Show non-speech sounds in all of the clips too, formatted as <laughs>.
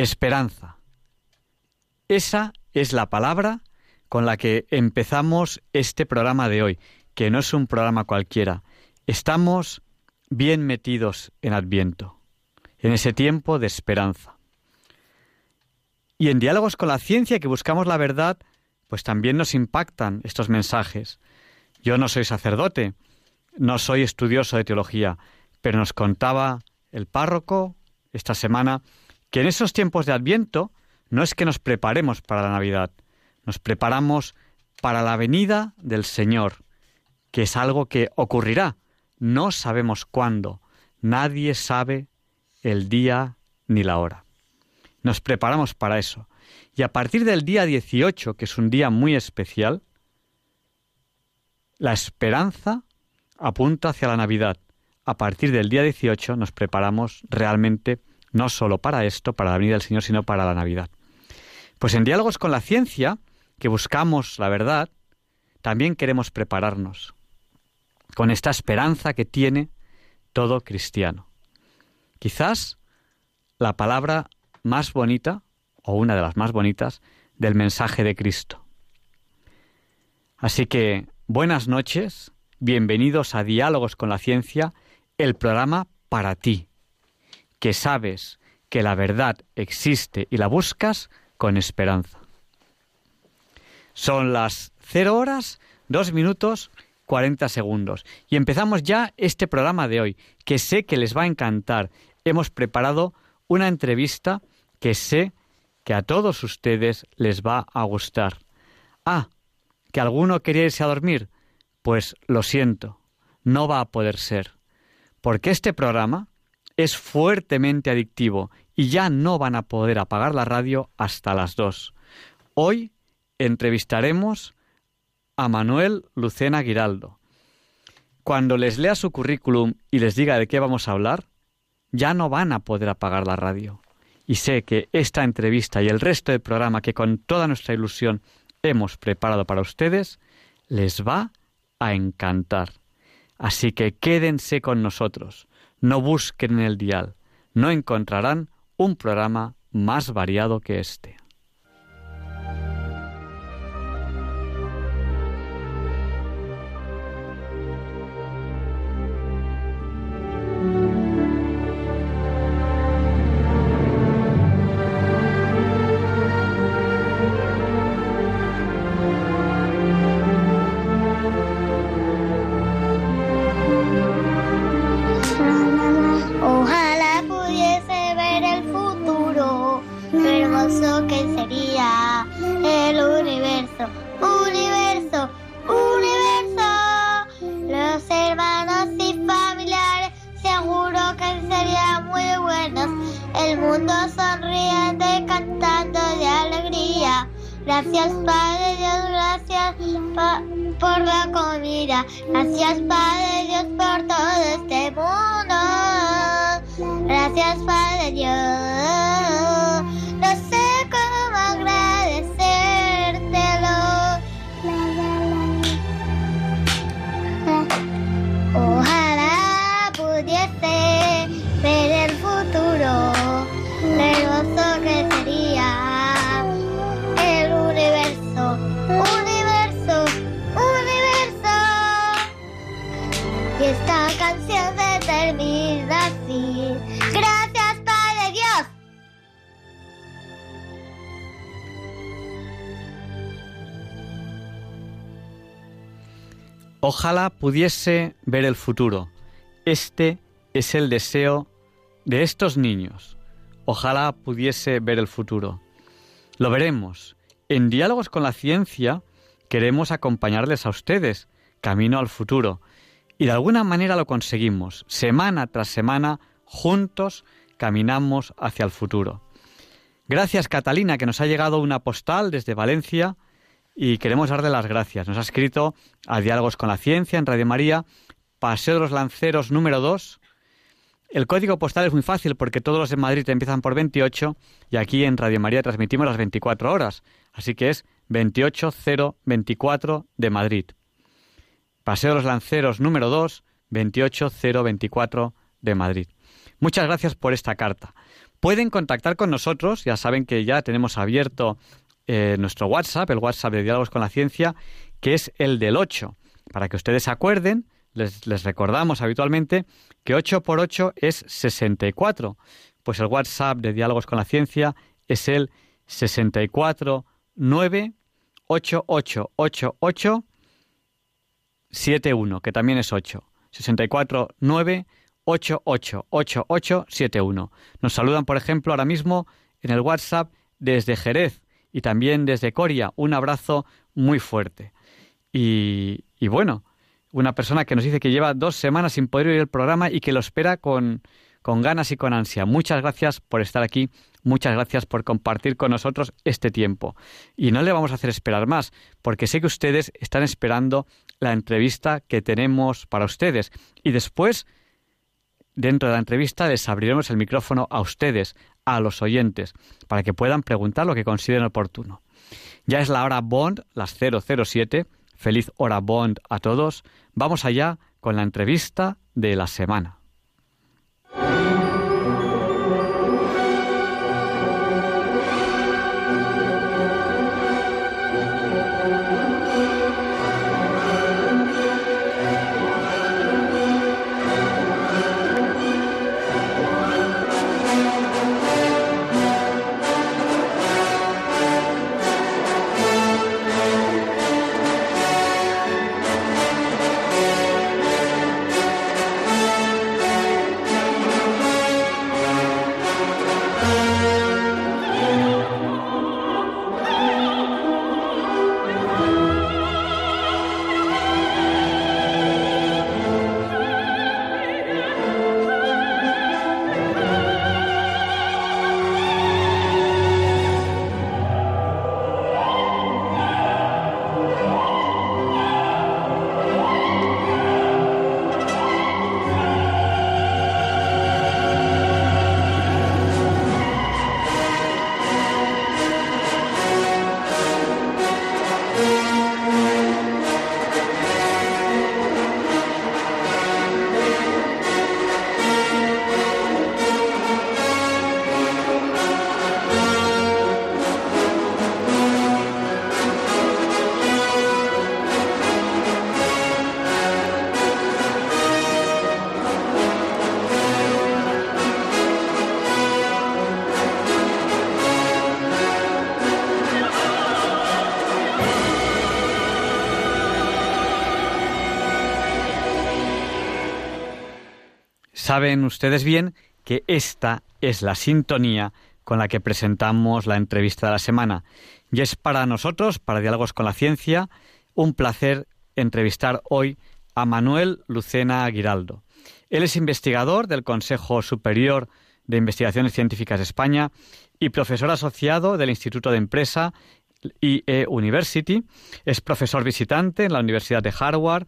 Esperanza. Esa es la palabra con la que empezamos este programa de hoy, que no es un programa cualquiera. Estamos bien metidos en Adviento, en ese tiempo de esperanza. Y en diálogos con la ciencia que buscamos la verdad, pues también nos impactan estos mensajes. Yo no soy sacerdote, no soy estudioso de teología, pero nos contaba el párroco esta semana que en esos tiempos de Adviento no es que nos preparemos para la Navidad, nos preparamos para la venida del Señor, que es algo que ocurrirá. No sabemos cuándo, nadie sabe el día ni la hora. Nos preparamos para eso. Y a partir del día 18, que es un día muy especial, la esperanza apunta hacia la Navidad. A partir del día 18 nos preparamos realmente no solo para esto, para la venida del Señor, sino para la Navidad. Pues en diálogos con la ciencia, que buscamos la verdad, también queremos prepararnos con esta esperanza que tiene todo cristiano. Quizás la palabra más bonita, o una de las más bonitas, del mensaje de Cristo. Así que buenas noches, bienvenidos a Diálogos con la Ciencia, el programa para ti, que sabes que la verdad existe y la buscas con esperanza. Son las cero horas, dos minutos, cuarenta segundos. Y empezamos ya este programa de hoy, que sé que les va a encantar. Hemos preparado una entrevista que sé que a todos ustedes les va a gustar. Ah, que alguno quería irse a dormir. Pues lo siento, no va a poder ser. Porque este programa es fuertemente adictivo y ya no van a poder apagar la radio hasta las dos. Hoy entrevistaremos a Manuel Lucena Giraldo. Cuando les lea su currículum y les diga de qué vamos a hablar, ya no van a poder apagar la radio. Y sé que esta entrevista y el resto del programa que con toda nuestra ilusión hemos preparado para ustedes, les va a encantar. Así que quédense con nosotros no busquen en el dial, no encontrarán un programa más variado que este. Pudiese ver el futuro. Este es el deseo de estos niños. Ojalá pudiese ver el futuro. Lo veremos. En diálogos con la ciencia queremos acompañarles a ustedes, camino al futuro. Y de alguna manera lo conseguimos, semana tras semana, juntos, caminamos hacia el futuro. Gracias Catalina, que nos ha llegado una postal desde Valencia y queremos darle las gracias. Nos ha escrito a Diálogos con la Ciencia en Radio María, Paseo de los Lanceros número 2. El código postal es muy fácil porque todos los en Madrid empiezan por 28 y aquí en Radio María transmitimos las 24 horas. Así que es 28024 de Madrid. Paseo de los Lanceros número 2, 28024 de Madrid. Muchas gracias por esta carta. Pueden contactar con nosotros, ya saben que ya tenemos abierto eh, nuestro WhatsApp, el WhatsApp de Diálogos con la Ciencia, que es el del 8. Para que ustedes acuerden, les, les recordamos habitualmente que 8 por 8 es 64. Pues el WhatsApp de Diálogos con la Ciencia es el 64 9 71, que también es 8. 64 9 888871. Nos saludan, por ejemplo, ahora mismo en el WhatsApp desde Jerez y también desde Coria. Un abrazo muy fuerte. Y, bueno, una persona que nos dice que lleva dos semanas sin poder oír el programa y que lo espera con, con ganas y con ansia. Muchas gracias por estar aquí, muchas gracias por compartir con nosotros este tiempo. Y no le vamos a hacer esperar más, porque sé que ustedes están esperando la entrevista que tenemos para ustedes. Y después dentro de la entrevista les abriremos el micrófono a ustedes, a los oyentes, para que puedan preguntar lo que consideren oportuno. Ya es la hora Bond, las 007. Feliz hora Bond a todos. Vamos allá con la entrevista de la semana. Saben ustedes bien que esta es la sintonía con la que presentamos la entrevista de la semana. Y es para nosotros, para Diálogos con la Ciencia, un placer entrevistar hoy a Manuel Lucena Aguiraldo. Él es investigador del Consejo Superior de Investigaciones Científicas de España y profesor asociado del Instituto de Empresa IE University. Es profesor visitante en la Universidad de Harvard,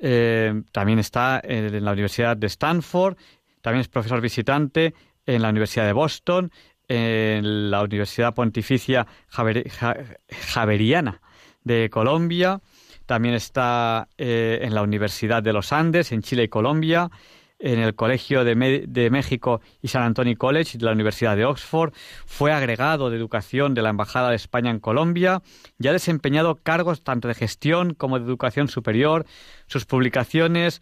eh, también está en la Universidad de Stanford, también es profesor visitante en la Universidad de Boston, en la Universidad Pontificia Javeriana de Colombia, también está eh, en la Universidad de los Andes, en Chile y Colombia, en el Colegio de, México y San Antonio College de la Universidad de Oxford, fue agregado de educación de la Embajada de España en Colombia y ha desempeñado cargos tanto de gestión como de educación superior. Sus publicaciones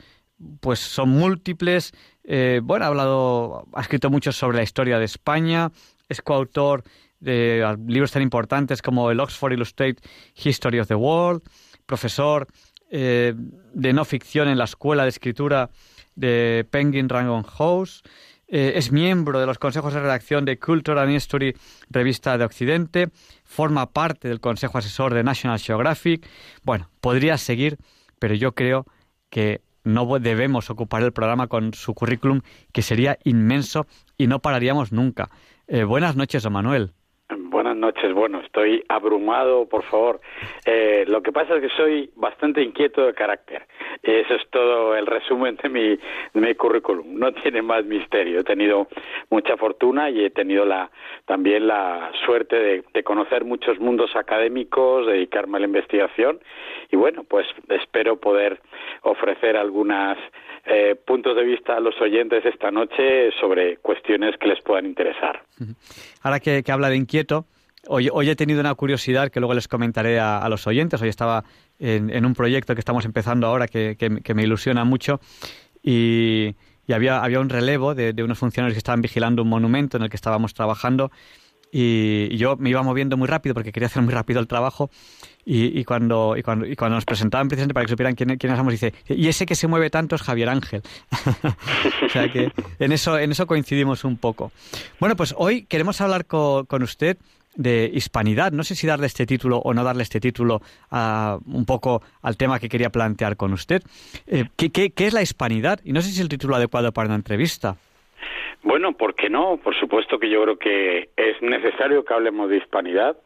pues son múltiples. Eh, bueno, ha hablado, ha escrito mucho sobre la historia de España, es coautor de libros tan importantes como el Oxford Illustrated History of the World, profesor eh, de no ficción en la Escuela de Escritura de Penguin Random House. Eh, es miembro de los consejos de redacción de Cultural History, revista de Occidente. Forma parte del consejo asesor de National Geographic. Bueno, podría seguir, pero yo creo que no debemos ocupar el programa con su currículum, que sería inmenso y no pararíamos nunca. Eh, buenas noches, Manuel. Noches. Bueno, estoy abrumado, por favor. Eh, lo que pasa es que soy bastante inquieto de carácter. Eso es todo el resumen de mi, de mi currículum. No tiene más misterio. He tenido mucha fortuna y he tenido la, también la suerte de, conocer muchos mundos académicos, dedicarme a la investigación y bueno, pues espero poder ofrecer algunos eh, puntos de vista a los oyentes esta noche sobre cuestiones que les puedan interesar. Ahora que, habla de inquieto, Hoy, hoy, he tenido una curiosidad que luego les comentaré a, los oyentes. Hoy estaba en, un proyecto que estamos empezando ahora que, que, me ilusiona mucho y, había, había un relevo de, de, unos funcionarios que estaban vigilando un monumento en el que estábamos trabajando y, yo me iba moviendo muy rápido porque quería hacer muy rápido el trabajo y, y, cuando, y, cuando, y cuando nos presentaban precisamente para que supieran quién, quiénes somos, dice, y ese que se mueve tanto es Javier Ángel. <laughs> o sea que en eso, en eso coincidimos un poco. Bueno, pues hoy queremos hablar con, con usted de hispanidad. No sé si darle este título o no darle este título a, un poco al tema que quería plantear con usted. Eh, ¿qué, es la hispanidad? Y no sé si es el título adecuado para una entrevista. Bueno, ¿por qué no? Por supuesto que yo creo que es necesario que hablemos de hispanidad.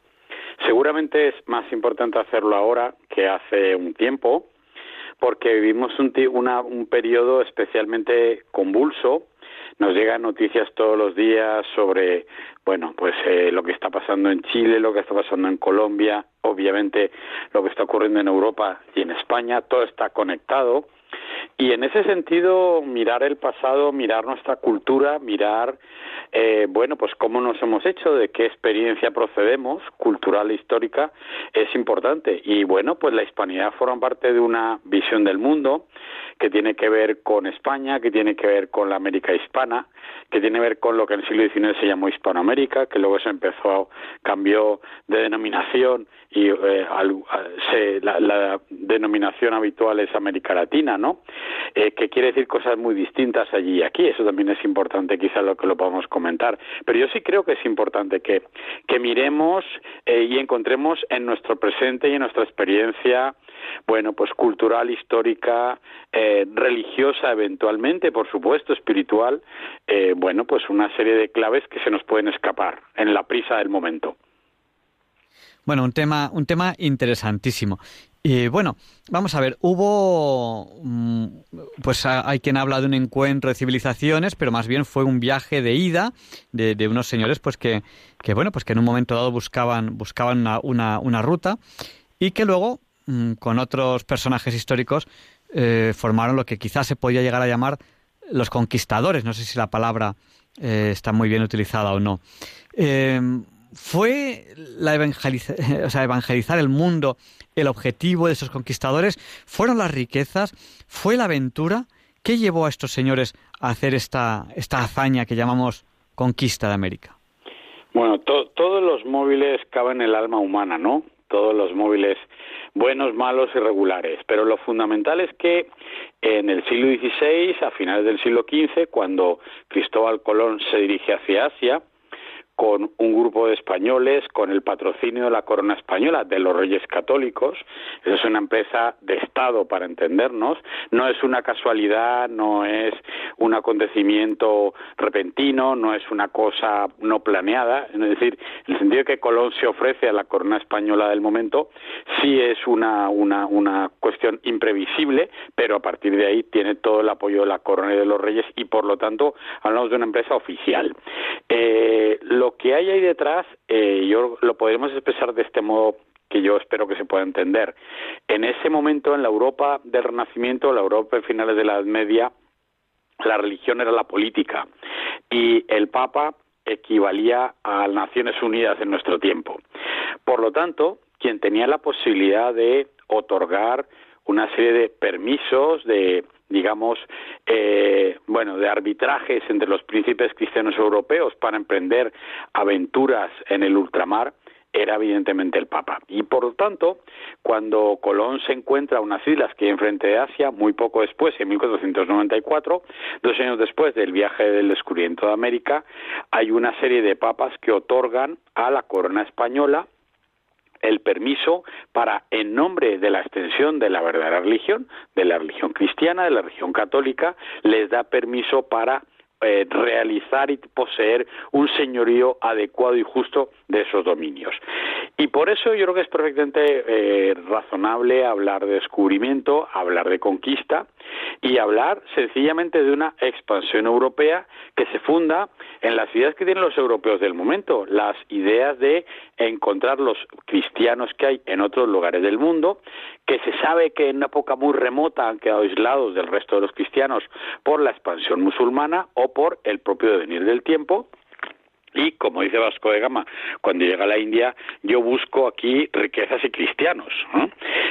Seguramente es más importante hacerlo ahora que hace un tiempo, porque vivimos un, un periodo especialmente convulso. Nos llegan noticias todos los días sobre, bueno, pues eh, lo que está pasando en Chile, lo que está pasando en Colombia, obviamente lo que está ocurriendo en Europa y en España. Todo está conectado y en ese sentido, mirar el pasado, mirar nuestra cultura, mirar, eh, bueno, pues cómo nos hemos hecho, de qué experiencia procedemos, cultural e histórica, es importante. Y bueno, pues la hispanidad forma parte de una visión del mundo que tiene que ver con España, que tiene que ver con la América hispana, que tiene que ver con lo que en el siglo XIX se llamó Hispanoamérica, que luego se empezó, cambió de denominación y eh, se, la, la, denominación habitual es América Latina, ¿no? Eh, que quiere decir cosas muy distintas allí y aquí. Eso también es importante, quizás lo que lo podamos comentar. Pero yo sí creo que es importante que, que miremos eh, y encontremos en nuestro presente y en nuestra experiencia bueno, pues cultural, histórica, eh, religiosa eventualmente, por supuesto, espiritual, eh, bueno, pues una serie de claves que se nos pueden escapar en la prisa del momento. Bueno, un tema, un tema interesantísimo. Y bueno, vamos a ver, hubo, mm, pues hay quien habla de un encuentro de civilizaciones, pero más bien fue un viaje de ida de, unos señores, pues que, que, bueno, pues que en un momento dado buscaban, buscaban una, una, una ruta y que luego, mm, con otros personajes históricos, eh, formaron lo que quizás se podía llegar a llamar los conquistadores. No sé si la palabra eh, está muy bien utilizada o no. Eh, ¿Fue la <laughs> o sea, evangelizar el mundo el objetivo de esos conquistadores? ¿Fueron las riquezas? ¿Fue la aventura? ¿Qué llevó a estos señores a hacer esta, esta hazaña que llamamos conquista de América? Bueno, todos los móviles caben en el alma humana, ¿no? Todos los móviles buenos, malos y regulares. Pero lo fundamental es que en el siglo XVI, a finales del siglo XV, cuando Cristóbal Colón se dirige hacia Asia, con un grupo de españoles, con el patrocinio de la corona española, de los reyes católicos. es una empresa de Estado, para entendernos. No es una casualidad, no es un acontecimiento repentino, no es una cosa no planeada. Es decir, el sentido que Colón se ofrece a la corona española del momento, sí es una, una, una cuestión imprevisible, pero a partir de ahí tiene todo el apoyo de la corona y de los reyes y, por lo tanto, hablamos de una empresa oficial. Eh, que hay ahí detrás, eh, yo lo podemos expresar de este modo que yo espero que se pueda entender. En ese momento, en la Europa del Renacimiento, la Europa de finales de la Edad Media, la religión era la política y el Papa equivalía a Naciones Unidas en nuestro tiempo. Por lo tanto, quien tenía la posibilidad de otorgar una serie de permisos, de digamos, eh, bueno, de arbitrajes entre los príncipes cristianos europeos para emprender aventuras en el ultramar, era evidentemente el Papa. Y por lo tanto, cuando Colón se encuentra unas islas que hay enfrente de Asia, muy poco después, en 1494, dos años después del viaje del descubrimiento de América, hay una serie de papas que otorgan a la corona española el permiso para, en nombre de la extensión de la verdadera religión, de la religión cristiana, de la religión católica, les da permiso para eh, realizar y poseer un señorío adecuado y justo de esos dominios. Y por eso yo creo que es perfectamente eh, razonable hablar de descubrimiento, hablar de conquista y hablar sencillamente de una expansión europea que se funda en las ideas que tienen los europeos del momento, las ideas de encontrar los cristianos que hay en otros lugares del mundo, que se sabe que en una época muy remota han quedado aislados del resto de los cristianos por la expansión musulmana o por el propio devenir del tiempo y como dice Vasco de Gama, cuando llega a la India, yo busco aquí riquezas y cristianos.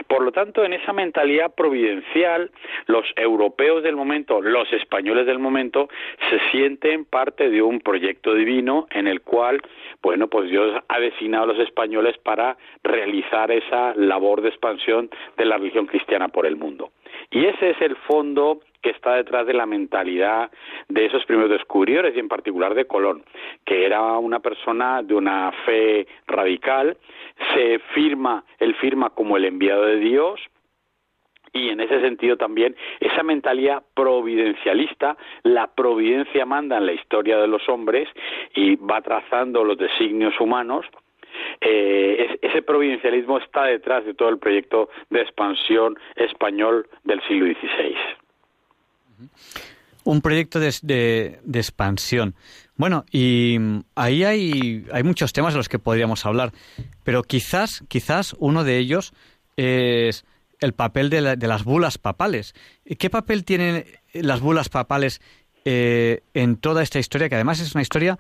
Por lo tanto, en esa mentalidad providencial, los europeos del momento, los españoles del momento, se sienten parte de un proyecto divino en el cual, bueno, pues Dios ha designado a los españoles para realizar esa labor de expansión de la religión cristiana por el mundo. Y ese es el fondo que está detrás de la mentalidad de esos primeros descubridores y en particular de Colón, que era una persona de una fe radical, se firma, él firma como el enviado de Dios, y en ese sentido también esa mentalidad providencialista, la providencia manda en la historia de los hombres y va trazando los designios humanos. Eh, ese providencialismo está detrás de todo el proyecto de expansión español del siglo XVI. Un proyecto de, expansión. Bueno, y ahí hay, hay muchos temas de los que podríamos hablar, pero quizás, quizás uno de ellos es el papel de, las bulas papales. ¿Qué papel tienen las bulas papales eh, en toda esta historia, que además es una historia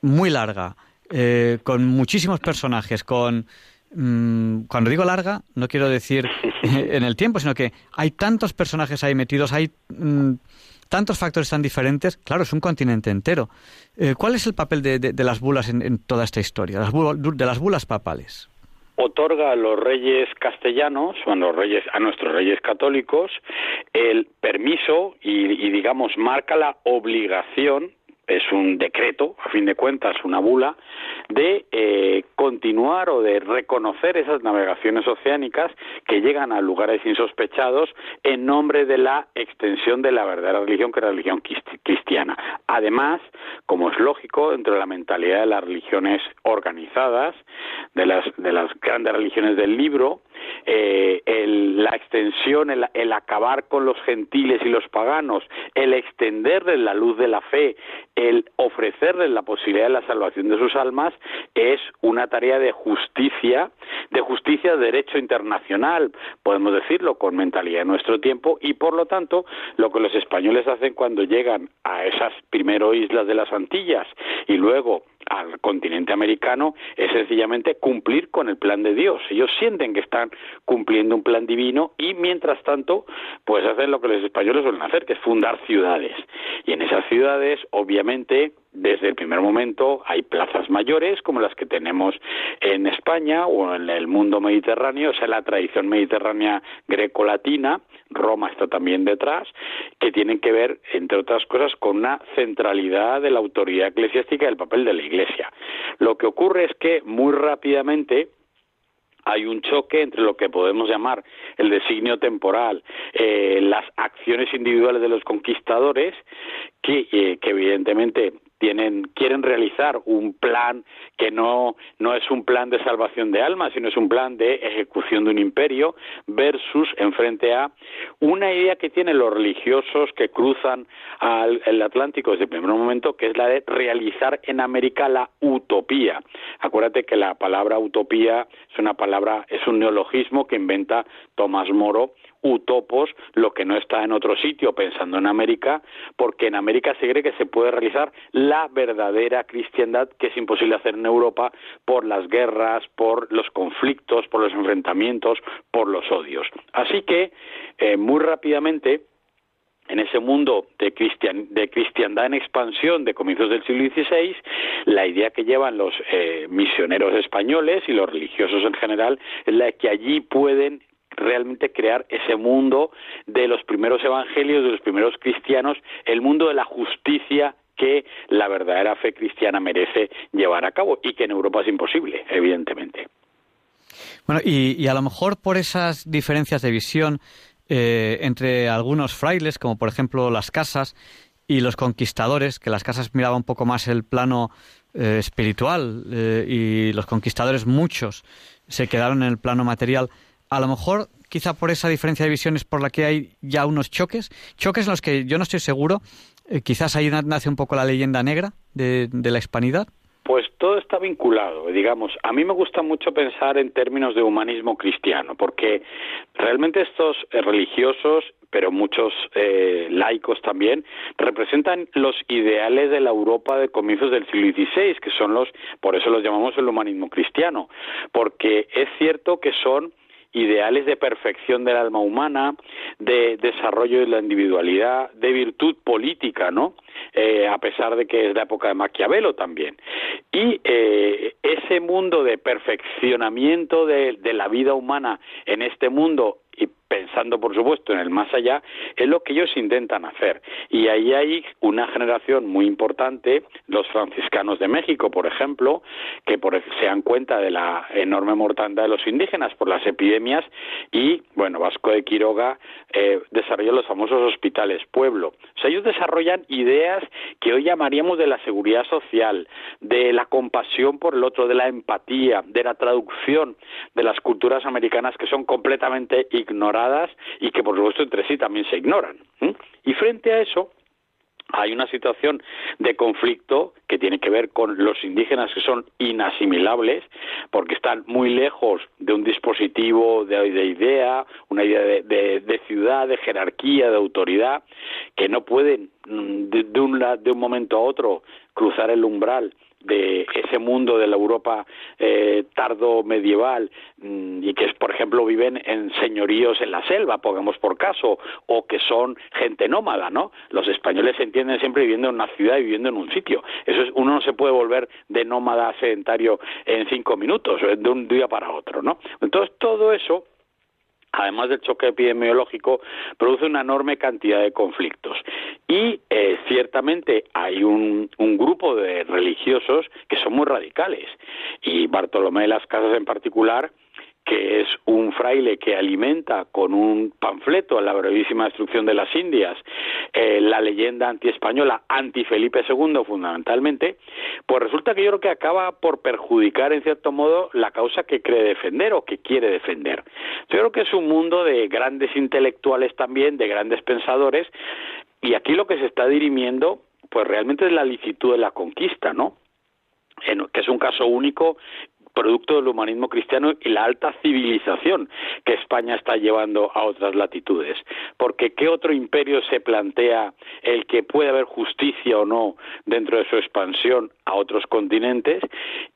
muy larga, eh, con muchísimos personajes, con Mm, cuando digo larga, no quiero decir <laughs> en el tiempo, sino que hay tantos personajes ahí metidos, hay mm, tantos factores tan diferentes. Claro, es un continente entero. Eh, ¿Cuál es el papel de, las bulas en, toda esta historia, de las bulas papales? otorga a los reyes castellanos o a los reyes a nuestros reyes católicos el permiso y digamos marca la obligación es un decreto, a fin de cuentas, una bula, de eh, continuar o de reconocer esas navegaciones oceánicas que llegan a lugares insospechados en nombre de la extensión de la verdadera religión, que es la religión cristiana. Además, como es lógico, dentro de la mentalidad de las religiones organizadas, de las, de las grandes religiones del libro, eh, la extensión, el, acabar con los gentiles y los paganos, el extenderles la luz de la fe, el ofrecerles la posibilidad de la salvación de sus almas, es una tarea de justicia, de justicia de derecho internacional, podemos decirlo, con mentalidad de nuestro tiempo, y por lo tanto, lo que los españoles hacen cuando llegan a esas primero islas de las Antillas y luego al continente americano es sencillamente cumplir con el plan de Dios. Ellos sienten que están cumpliendo un plan divino y mientras tanto pues hacen lo que los españoles suelen hacer, que es fundar ciudades. Y en esas ciudades obviamente desde el primer momento hay plazas mayores como las que tenemos en España o en el mundo mediterráneo, o sea, la tradición mediterránea greco-latina, Roma está también detrás, que tienen que ver, entre otras cosas, con una centralidad de la autoridad eclesiástica y el papel de la Iglesia. Lo que ocurre es que muy rápidamente hay un choque entre lo que podemos llamar el designio temporal, eh, las acciones individuales de los conquistadores, que, eh, que evidentemente tienen, quieren realizar un plan que no, no es un plan de salvación de almas, sino es un plan de ejecución de un imperio, versus en frente a una idea que tienen los religiosos que cruzan al, el Atlántico desde el primer momento, que es la de realizar en América la utopía. Acuérdate que la palabra utopía es una palabra, es un neologismo que inventa Tomás Moro utopos lo que no está en otro sitio pensando en América, porque en América se cree que se puede realizar la verdadera cristiandad que es imposible hacer en Europa por las guerras, por los conflictos, por los enfrentamientos, por los odios. Así que, eh, muy rápidamente, en ese mundo de, de, cristiandad en expansión de comienzos del siglo XVI, la idea que llevan los eh, misioneros españoles y los religiosos en general es la que allí pueden realmente crear ese mundo de los primeros evangelios, de los primeros cristianos, el mundo de la justicia que la verdadera fe cristiana merece llevar a cabo y que en Europa es imposible, evidentemente. Bueno, y, a lo mejor por esas diferencias de visión eh, entre algunos frailes, como por ejemplo las casas, y los conquistadores, que las casas miraban un poco más el plano eh, espiritual eh, y los conquistadores muchos se quedaron en el plano material. A lo mejor, quizá por esa diferencia de visiones por la que hay ya unos choques, choques en los que yo no estoy seguro, quizás ahí nace un poco la leyenda negra de la hispanidad. Pues todo está vinculado, digamos. A mí me gusta mucho pensar en términos de humanismo cristiano, porque realmente estos eh, religiosos, pero muchos eh, laicos también, representan los ideales de la Europa de comienzos del siglo XVI, que son los, por eso los llamamos el humanismo cristiano, porque es cierto que son ideales de perfección del alma humana, de desarrollo de la individualidad, de virtud política, ¿no? Eh, a pesar de que es la época de Maquiavelo también. Y eh, ese mundo de perfeccionamiento de, de la vida humana en este mundo pensando por supuesto en el más allá, es lo que ellos intentan hacer. Y ahí hay una generación muy importante, los franciscanos de México, por ejemplo, que se dan cuenta de la enorme mortandad de los indígenas por las epidemias y, bueno, Vasco de Quiroga eh, desarrolló los famosos hospitales pueblo. O sea, ellos desarrollan ideas que hoy llamaríamos de la seguridad social, de la compasión por el otro, de la empatía, de la traducción de las culturas americanas que son completamente ignoradas y que por supuesto entre sí también se ignoran. Y frente a eso, hay una situación de conflicto que tiene que ver con los indígenas que son inasimilables porque están muy lejos de un dispositivo de, idea, una idea de, ciudad, de jerarquía, de autoridad, que no pueden mm, de, un, de un momento a otro cruzar el umbral de ese mundo de la Europa eh, tardo medieval mm, y que por ejemplo viven en señoríos en la selva, pongamos por caso, o que son gente nómada, ¿no? Los españoles se entienden siempre viviendo en una ciudad y viviendo en un sitio. Eso es, uno no se puede volver de nómada sedentario en cinco minutos, de un día para otro, ¿no? Entonces todo eso además del choque epidemiológico, produce una enorme cantidad de conflictos. Y eh, ciertamente hay un, un, grupo de religiosos que son muy radicales. Y Bartolomé de las Casas en particular que es un fraile que alimenta con un panfleto, la brevísima destrucción de las Indias, eh, la leyenda antiespañola, anti-Felipe II fundamentalmente, pues resulta que yo creo que acaba por perjudicar en cierto modo la causa que cree defender o que quiere defender. Yo creo que es un mundo de grandes intelectuales también, de grandes pensadores, y aquí lo que se está dirimiendo, pues realmente es la licitud de la conquista, ¿no? que es un caso único producto del humanismo cristiano y la alta civilización que España está llevando a otras latitudes. Porque ¿qué otro imperio se plantea el que puede haber justicia o no dentro de su expansión a otros continentes?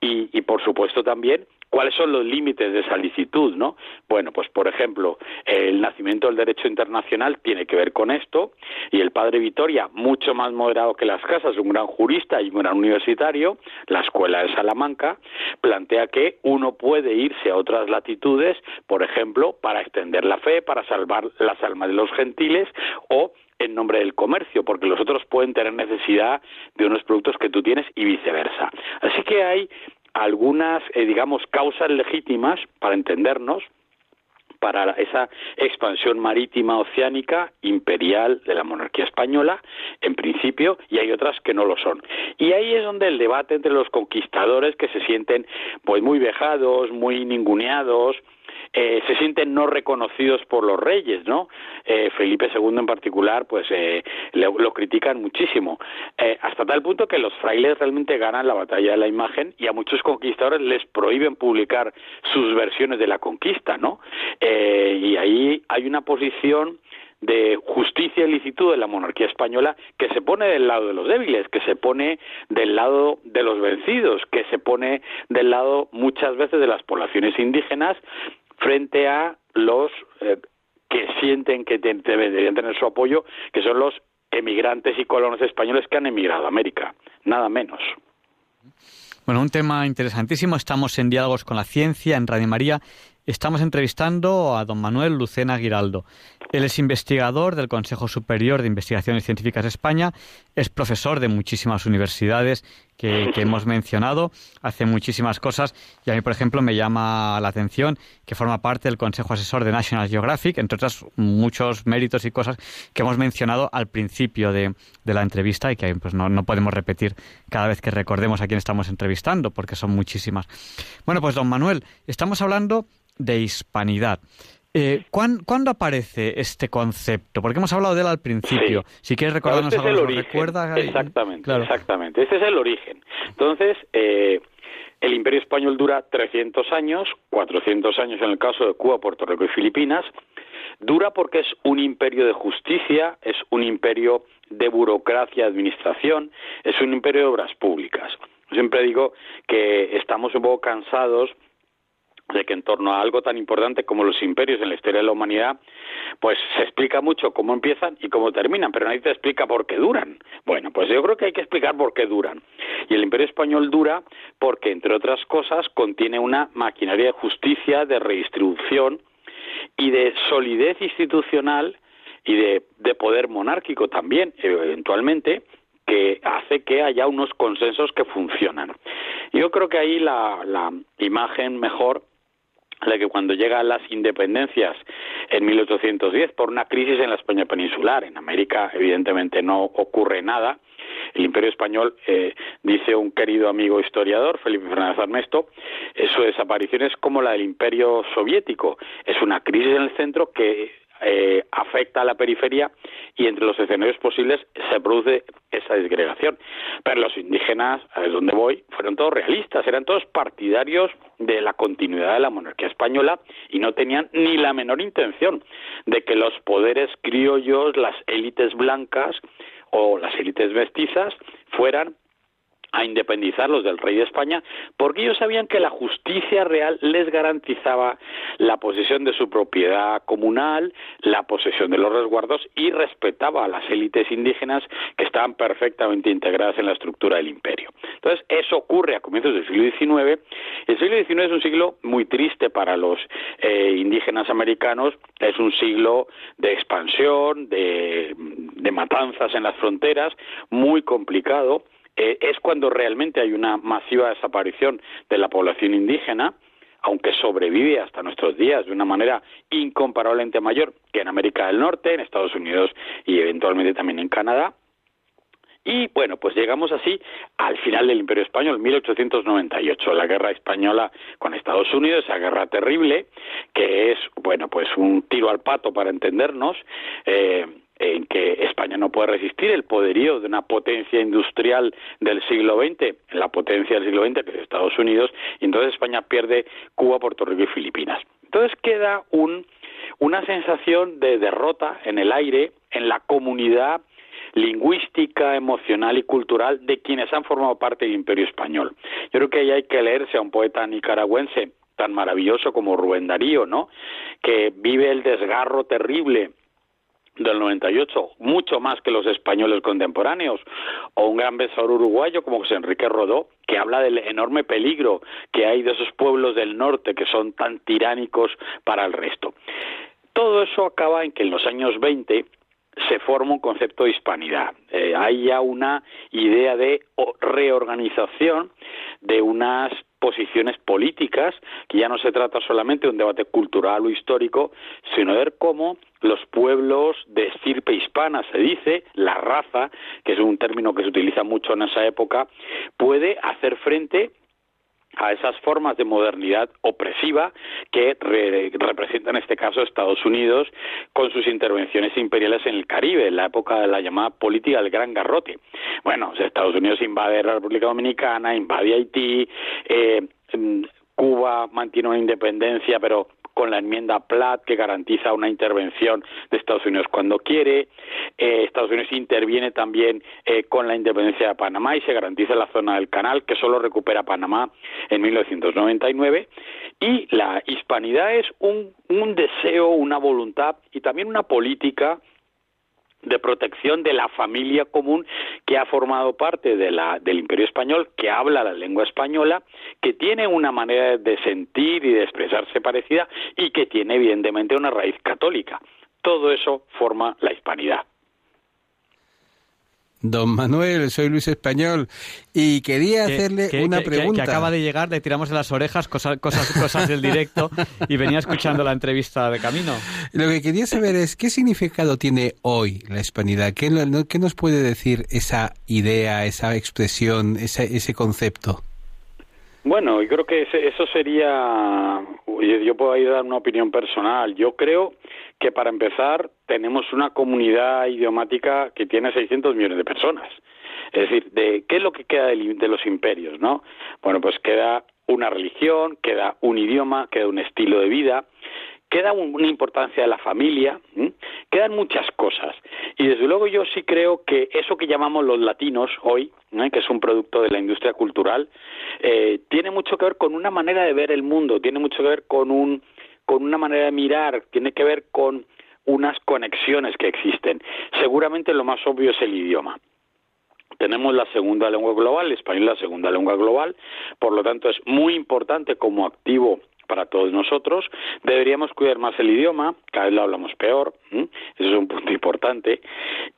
Y, y por supuesto también ¿Cuáles son los límites de esa licitud, no? Bueno, pues por ejemplo, el nacimiento del derecho internacional tiene que ver con esto y el padre Vitoria, mucho más moderado que las casas, un gran jurista y un gran universitario, la escuela de Salamanca, plantea que uno puede irse a otras latitudes, por ejemplo, para extender la fe, para salvar las almas de los gentiles o en nombre del comercio, porque los otros pueden tener necesidad de unos productos que tú tienes y viceversa. Así que hay algunas, eh, digamos, causas legítimas para entendernos para esa expansión marítima oceánica imperial de la monarquía española, en principio, y hay otras que no lo son. Y ahí es donde el debate entre los conquistadores que se sienten pues muy vejados, muy ninguneados, eh, se sienten no reconocidos por los reyes, ¿no? Eh, Felipe II en particular, pues eh, lo, critican muchísimo, hasta tal punto que los frailes realmente ganan la batalla de la imagen y a muchos conquistadores les prohíben publicar sus versiones de la conquista, ¿no? y ahí hay una posición de justicia y licitud de la monarquía española que se pone del lado de los débiles, que se pone del lado de los vencidos, que se pone del lado muchas veces de las poblaciones indígenas frente a los eh, que sienten que deberían tener su apoyo, que son los emigrantes y colonos españoles que han emigrado a América, nada menos. Bueno, un tema interesantísimo. Estamos en diálogos con la ciencia en Radio María estamos entrevistando a don Manuel Lucena Giraldo. Él es investigador del Consejo Superior de Investigaciones Científicas de España, es profesor de muchísimas universidades que, hemos mencionado, hace muchísimas cosas y a mí, por ejemplo, me llama la atención que forma parte del Consejo Asesor de National Geographic, entre otras muchos méritos y cosas que hemos mencionado al principio de, la entrevista y que pues, no, no podemos repetir cada vez que recordemos a quién estamos entrevistando, porque son muchísimas. Bueno, pues don Manuel, estamos hablando de hispanidad. Eh, ¿cuándo, aparece este concepto? Porque hemos hablado de él al principio. Si quieres recordarnos este algo, lo recuerdas. Exactamente, exactamente. Este es el origen. Entonces, eh, el Imperio Español dura 300 años, 400 años en el caso de Cuba, Puerto Rico y Filipinas. Dura porque es un imperio de justicia, es un imperio de burocracia, administración, es un imperio de obras públicas. Siempre digo que estamos un poco cansados de que en torno a algo tan importante como los imperios en la historia de la humanidad, pues se explica mucho cómo empiezan y cómo terminan, pero nadie te explica por qué duran. Bueno, pues yo creo que hay que explicar por qué duran. Y el imperio español dura porque, entre otras cosas, contiene una maquinaria de justicia, de redistribución y de solidez institucional y de, de poder monárquico también, eventualmente, que hace que haya unos consensos que funcionan. Yo creo que ahí la imagen mejor de que cuando llegan las independencias en 1810 por una crisis en la España peninsular, en América evidentemente no ocurre nada, el Imperio Español, eh, dice un querido amigo historiador, Felipe Fernández Armesto, eh, su desaparición es como la del Imperio Soviético, es una crisis en el centro que eh, afecta a la periferia y entre los escenarios posibles se produce esa disgregación. Pero los indígenas, a donde voy, fueron todos realistas, eran todos partidarios de la continuidad de la monarquía española y no tenían ni la menor intención de que los poderes criollos, las élites blancas o las élites mestizas fueran a independizarlos del rey de España, porque ellos sabían que la justicia real les garantizaba la posesión de su propiedad comunal, la posesión de los resguardos y respetaba a las élites indígenas que estaban perfectamente integradas en la estructura del imperio. Entonces, eso ocurre a comienzos del siglo XIX. El siglo XIX es un siglo muy triste para los eh, indígenas americanos, es un siglo de expansión, de matanzas en las fronteras, muy complicado, eh, es cuando realmente hay una masiva desaparición de la población indígena, aunque sobrevive hasta nuestros días de una manera incomparablemente mayor que en América del Norte, en Estados Unidos y eventualmente también en Canadá. Y bueno, pues llegamos así al final del Imperio Español, 1898, la guerra española con Estados Unidos, esa guerra terrible, que es, bueno, pues un tiro al pato para entendernos. Eh, en que España no puede resistir el poderío de una potencia industrial del siglo XX, la potencia del siglo XX que es Estados Unidos, y entonces España pierde Cuba, Puerto Rico y Filipinas. Entonces queda un, una sensación de derrota en el aire, en la comunidad lingüística, emocional y cultural de quienes han formado parte del Imperio Español. Yo creo que ahí hay que leerse a un poeta nicaragüense tan maravilloso como Rubén Darío, ¿no? Que vive el desgarro terrible del 98, mucho más que los españoles contemporáneos, o un gran pensador uruguayo como José Enrique Rodó, que habla del enorme peligro que hay de esos pueblos del norte que son tan tiránicos para el resto. Todo eso acaba en que en los años 20 se forma un concepto de hispanidad. Eh, hay ya una idea de reorganización de unas posiciones políticas, que ya no se trata solamente de un debate cultural o histórico, sino ver cómo los pueblos de estirpe hispana, se dice, la raza, que es un término que se utiliza mucho en esa época, puede hacer frente a esas formas de modernidad opresiva que representa en este caso Estados Unidos con sus intervenciones imperiales en el Caribe, en la época de la llamada política del Gran Garrote. Bueno, Estados Unidos invade la República Dominicana, invade Haití, eh, mm, Cuba mantiene una independencia, pero con la enmienda Platt que garantiza una intervención de Estados Unidos cuando quiere. Eh, Estados Unidos interviene también eh, con la independencia de Panamá y se garantiza la zona del canal que solo recupera Panamá en 1999. Y la hispanidad es un, un deseo, una voluntad y también una política de protección de la familia común que ha formado parte de la, del Imperio Español, que habla la lengua española, que tiene una manera de sentir y de expresarse parecida y que tiene evidentemente una raíz católica. Todo eso forma la hispanidad. Don Manuel, soy Luis Español y quería hacerle una pregunta. Que, acaba de llegar, le tiramos de las orejas cosas, cosas, cosas del directo y venía escuchando la entrevista de camino. Lo que quería saber es qué significado tiene hoy la hispanidad. ¿Qué, qué nos puede decir esa idea, esa expresión, ese, ese concepto? Bueno, yo creo que eso sería, yo puedo ahí dar una opinión personal. Yo creo que para empezar tenemos una comunidad idiomática que tiene 600 millones de personas. Es decir, de qué es lo que queda de, los imperios, ¿no? Bueno, pues queda una religión, queda un idioma, queda un estilo de vida, queda una importancia de la familia, quedan muchas cosas. Y desde luego yo sí creo que eso que llamamos los latinos hoy, que es un producto de la industria cultural, eh, tiene mucho que ver con una manera de ver el mundo, tiene mucho que ver con un con una manera de mirar, tiene que ver con unas conexiones que existen. Seguramente lo más obvio es el idioma. Tenemos la segunda lengua global, el español la segunda lengua global, por lo tanto es muy importante como activo para todos nosotros. Deberíamos cuidar más el idioma, cada vez lo hablamos peor, eso es un punto importante.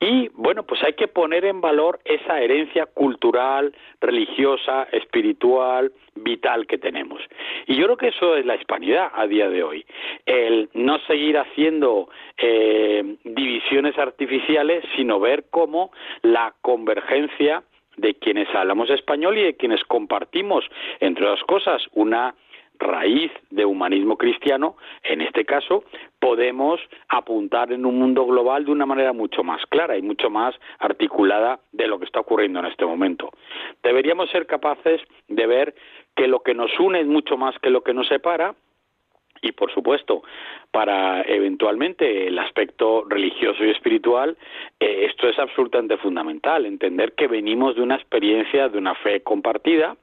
Y bueno, pues hay que poner en valor esa herencia cultural, religiosa, espiritual, vital que tenemos. Y yo creo que eso es la hispanidad a día de hoy. El no seguir haciendo eh, divisiones artificiales, sino ver cómo la convergencia de quienes hablamos español y de quienes compartimos, entre otras cosas, una raíz de humanismo cristiano, en este caso, podemos apuntar en un mundo global de una manera mucho más clara y mucho más articulada de lo que está ocurriendo en este momento. Deberíamos ser capaces de ver que lo que nos une es mucho más que lo que nos separa y por supuesto para eventualmente el aspecto religioso y espiritual eh, esto es absolutamente fundamental entender que venimos de una experiencia de una fe compartida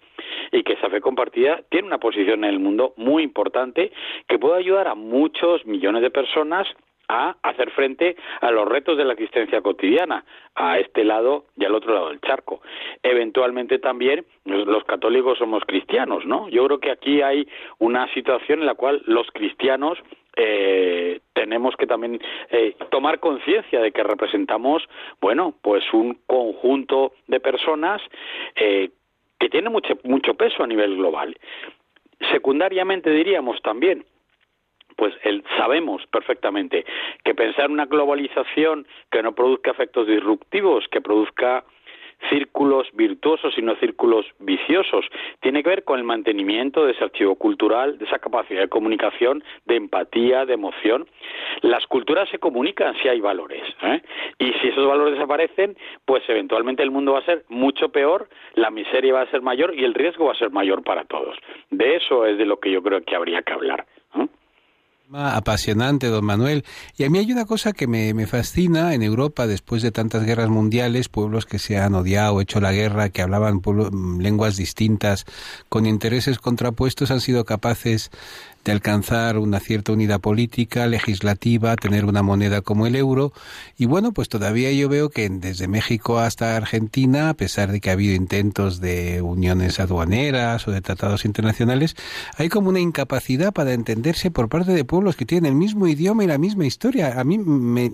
y que esa fe compartida tiene una posición en el mundo muy importante que puede ayudar a muchos millones de personas a hacer frente a los retos de la existencia cotidiana, a este lado y al otro lado del charco. Eventualmente también los católicos somos cristianos, ¿no? Yo creo que aquí hay una situación en la cual los cristianos eh, tenemos que también eh, tomar conciencia de que representamos, bueno, pues un conjunto de personas eh, que tiene mucho, mucho peso a nivel global. Secundariamente diríamos también pues el, sabemos perfectamente que pensar una globalización que no produzca efectos disruptivos, que produzca círculos virtuosos y no círculos viciosos. Tiene que ver con el mantenimiento de ese archivo cultural, de esa capacidad de comunicación, de empatía, de emoción. Las culturas se comunican si hay valores. ¿eh? Y si esos valores desaparecen, pues eventualmente el mundo va a ser mucho peor, la miseria va a ser mayor y el riesgo va a ser mayor para todos. De eso es de lo que yo creo que habría que hablar. ¿eh? Apasionante, don Manuel. Y a mí hay una cosa que me, me, fascina en Europa, después de tantas guerras mundiales, pueblos que se han odiado, hecho la guerra, que hablaban lenguas distintas, con intereses contrapuestos, han sido capaces de alcanzar una cierta unidad política, legislativa, tener una moneda como el euro. Y bueno, pues todavía yo veo que desde México hasta Argentina, a pesar de que ha habido intentos de uniones aduaneras o de tratados internacionales, hay como una incapacidad para entenderse por parte de pueblos que tienen el mismo idioma y la misma historia. A mí me,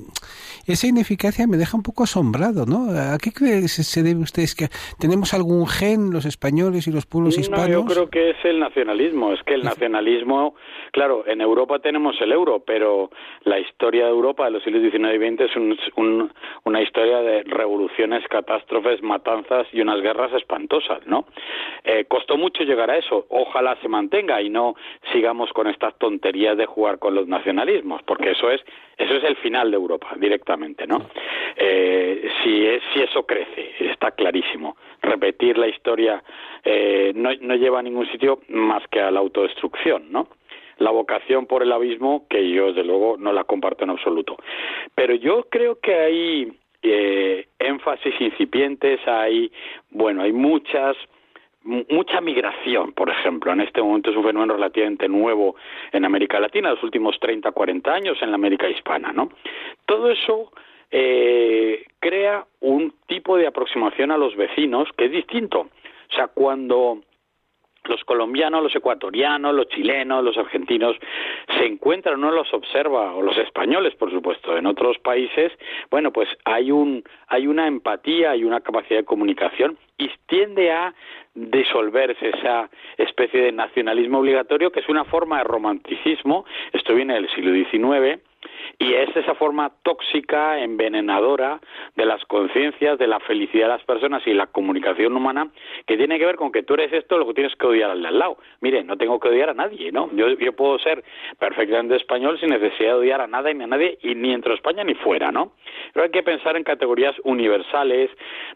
esa ineficacia me deja un poco asombrado, ¿no? ¿A qué se debe usted? que tenemos algún gen los españoles y los pueblos hispanos? yo creo que es el nacionalismo. Es que el nacionalismo Claro, en Europa tenemos el euro, pero la historia de Europa de los siglos XIX y XX es una historia de revoluciones, catástrofes, matanzas y unas guerras espantosas, ¿no? Eh, costó mucho llegar a eso. Ojalá se mantenga y no sigamos con estas tonterías de jugar con los nacionalismos, porque eso es eso es el final de Europa directamente, ¿no? Eh, si, si eso crece, está clarísimo. Repetir la historia eh, no, no lleva a ningún sitio más que a la autodestrucción, ¿no? La vocación por el abismo, que yo desde luego no la comparto en absoluto. Pero yo creo que hay eh, énfasis incipientes, hay, bueno, hay muchas mucha migración, por ejemplo. En este momento es un fenómeno relativamente nuevo en América Latina, los últimos 30, 40 años en la América hispana, ¿no? Todo eso eh, crea un tipo de aproximación a los vecinos que es distinto. O sea, cuando los colombianos, los ecuatorianos, los chilenos, los argentinos se encuentran, uno los observa, o los españoles, por supuesto, en otros países, bueno, pues hay un hay una empatía, hay una capacidad de comunicación y tiende a disolverse esa especie de nacionalismo obligatorio que es una forma de romanticismo, esto viene del siglo XIX, y es esa forma tóxica, envenenadora de las conciencias, de la felicidad de las personas y la comunicación humana, que tiene que ver con que tú eres esto, lo que tienes que odiar al de al lado. Mire, no tengo que odiar a nadie, ¿no? Yo, yo puedo ser perfectamente español sin necesidad de odiar a nada ni a nadie, y ni entre España ni fuera, ¿no? Pero hay que pensar en categorías universales,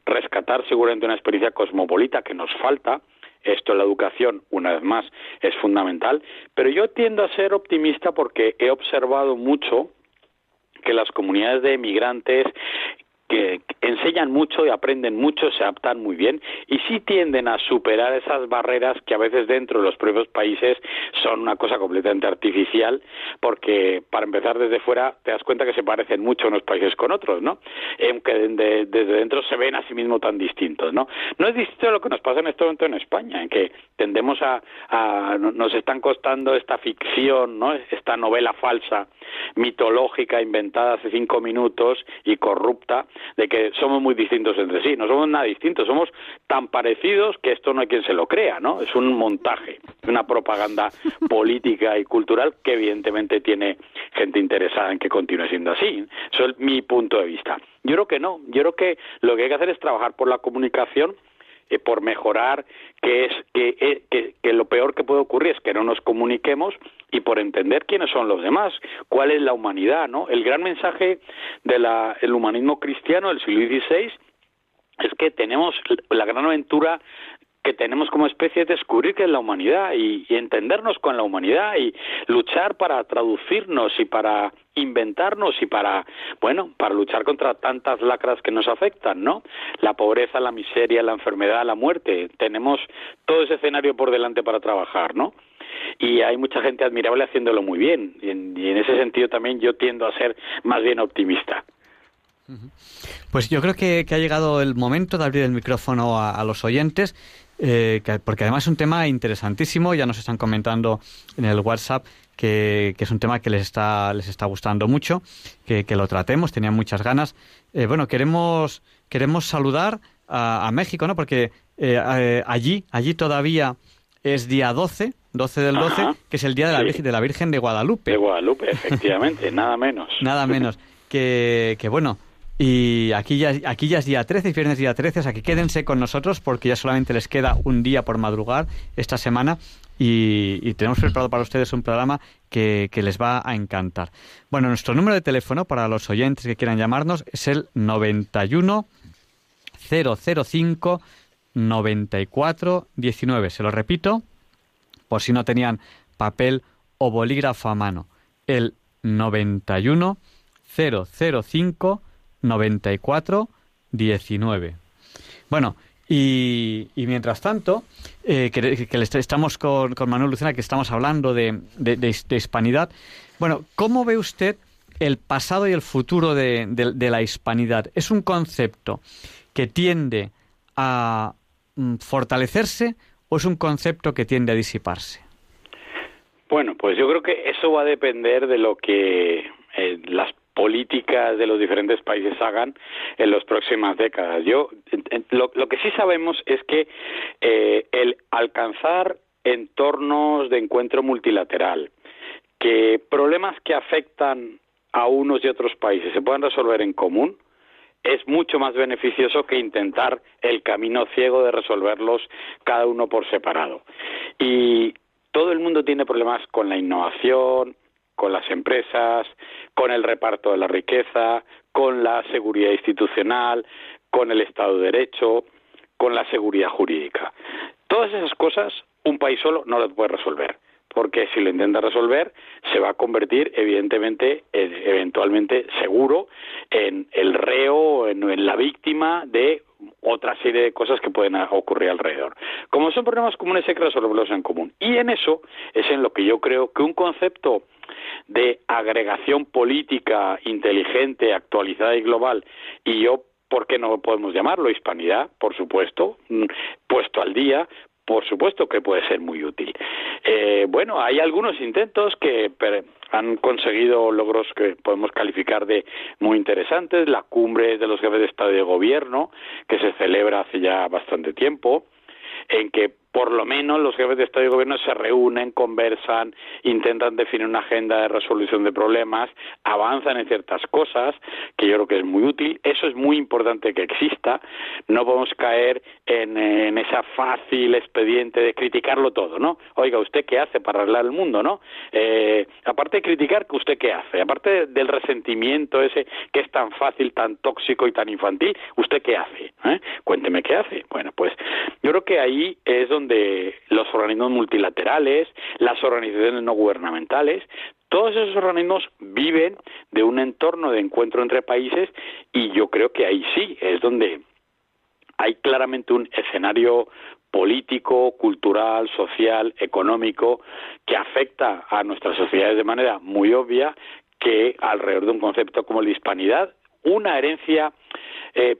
rescatar seguramente una experiencia cosmopolita que nos falta, esto, la educación, una vez más, es fundamental, pero yo tiendo a ser optimista porque he observado mucho que las comunidades de emigrantes que enseñan mucho y aprenden mucho, se adaptan muy bien y sí tienden a superar esas barreras que a veces dentro de los propios países son una cosa completamente artificial, porque para empezar desde fuera te das cuenta que se parecen mucho unos países con otros, ¿no? Aunque desde dentro se ven a sí mismos tan distintos, ¿no? No es distinto a lo que nos pasa en este momento en España, en que tendemos a nos están costando esta ficción, ¿no? Esta novela falsa, mitológica, inventada hace cinco minutos y corrupta, de que somos muy distintos entre sí. No somos nada distintos, somos tan parecidos que esto no hay quien se lo crea, ¿no? Es un montaje, una propaganda <laughs> política y cultural que evidentemente tiene gente interesada en que continúe siendo así. Eso es mi punto de vista. Yo creo que no, yo creo que lo que hay que hacer es trabajar por la comunicación eh, por mejorar, que es eh, que, que, lo peor que puede ocurrir es que no nos comuniquemos y por entender quiénes son los demás, cuál es la humanidad, ¿no? El gran mensaje del humanismo cristiano del siglo XVI es que tenemos la gran aventura que tenemos como especie es descubrir qué es la humanidad y, entendernos con la humanidad y luchar para traducirnos y para inventarnos y para, bueno, para luchar contra tantas lacras que nos afectan, ¿no? La pobreza, la miseria, la enfermedad, la muerte. Tenemos todo ese escenario por delante para trabajar, ¿no? Y hay mucha gente admirable haciéndolo muy bien. Y en, y en ese sentido también yo tiendo a ser más bien optimista. Pues yo creo que, ha llegado el momento de abrir el micrófono a, los oyentes, eh, porque además es un tema interesantísimo, ya nos están comentando en el WhatsApp que, es un tema que les está, les está gustando mucho, que, lo tratemos, tenían muchas ganas. Eh, bueno, queremos, queremos saludar a, México, ¿no? Porque eh, allí, allí todavía es día 12, 12 del 12, que es el día de la, Virgen, de la Virgen de Guadalupe. De Guadalupe, efectivamente, <laughs> nada menos. Nada menos. Que, que bueno, y aquí ya, aquí ya es día 13, viernes día 13, o sea que quédense con nosotros porque ya solamente les queda un día por madrugar esta semana y, tenemos preparado para ustedes un programa que, les va a encantar. Bueno, nuestro número de teléfono para los oyentes que quieran llamarnos es el 91 005 94 19. Se lo repito, por si no tenían papel o bolígrafo a mano. El 91 005 94 19. Bueno, y, mientras tanto, eh, que, estamos con, Manuel Lucena, que estamos hablando de, hispanidad. Bueno, ¿cómo ve usted el pasado y el futuro de, la hispanidad? ¿Es un concepto que tiende a mm, fortalecerse o es un concepto que tiende a disiparse? Bueno, pues yo creo que eso va a depender de lo que eh, las políticas de los diferentes países hagan en las próximas décadas. Yo lo, que sí sabemos es que eh, el alcanzar entornos de encuentro multilateral, que problemas que afectan a unos y otros países se puedan resolver en común, es mucho más beneficioso que intentar el camino ciego de resolverlos cada uno por separado. Y todo el mundo tiene problemas con la innovación, con las empresas, con el reparto de la riqueza, con la seguridad institucional, con el Estado de Derecho, con la seguridad jurídica. Todas esas cosas un país solo no las puede resolver, porque si lo intenta resolver se va a convertir evidentemente, eventualmente seguro, en el reo, en, la víctima de otra serie de cosas que pueden ocurrir alrededor. Como son problemas comunes hay que resolverlos en común. Y en eso es en lo que yo creo que un concepto de agregación política inteligente, actualizada y global, y yo ¿por qué no podemos llamarlo hispanidad? Por supuesto, mm, puesto al día, por supuesto que puede ser muy útil. Eh, bueno, hay algunos intentos que han conseguido logros que podemos calificar de muy interesantes. La cumbre de los jefes de Estado y de Gobierno, que se celebra hace ya bastante tiempo, en que por lo menos los jefes de Estado y Gobierno se reúnen, conversan, intentan definir una agenda de resolución de problemas, avanzan en ciertas cosas, que yo creo que es muy útil. Eso es muy importante que exista. No podemos caer en, en esa fácil expediente de criticarlo todo, ¿no? Oiga, ¿usted qué hace para arreglar el mundo, no? Eh, aparte de criticar, ¿usted qué hace? Aparte del resentimiento ese que es tan fácil, tan tóxico y tan infantil, ¿usted qué hace? ¿Eh? Cuénteme qué hace. Bueno, pues yo creo que ahí es donde de los organismos multilaterales, las organizaciones no gubernamentales, todos esos organismos viven de un entorno de encuentro entre países y yo creo que ahí sí es donde hay claramente un escenario político, cultural, social, económico, que afecta a nuestras sociedades de manera muy obvia, que alrededor de un concepto como la hispanidad, una herencia eh,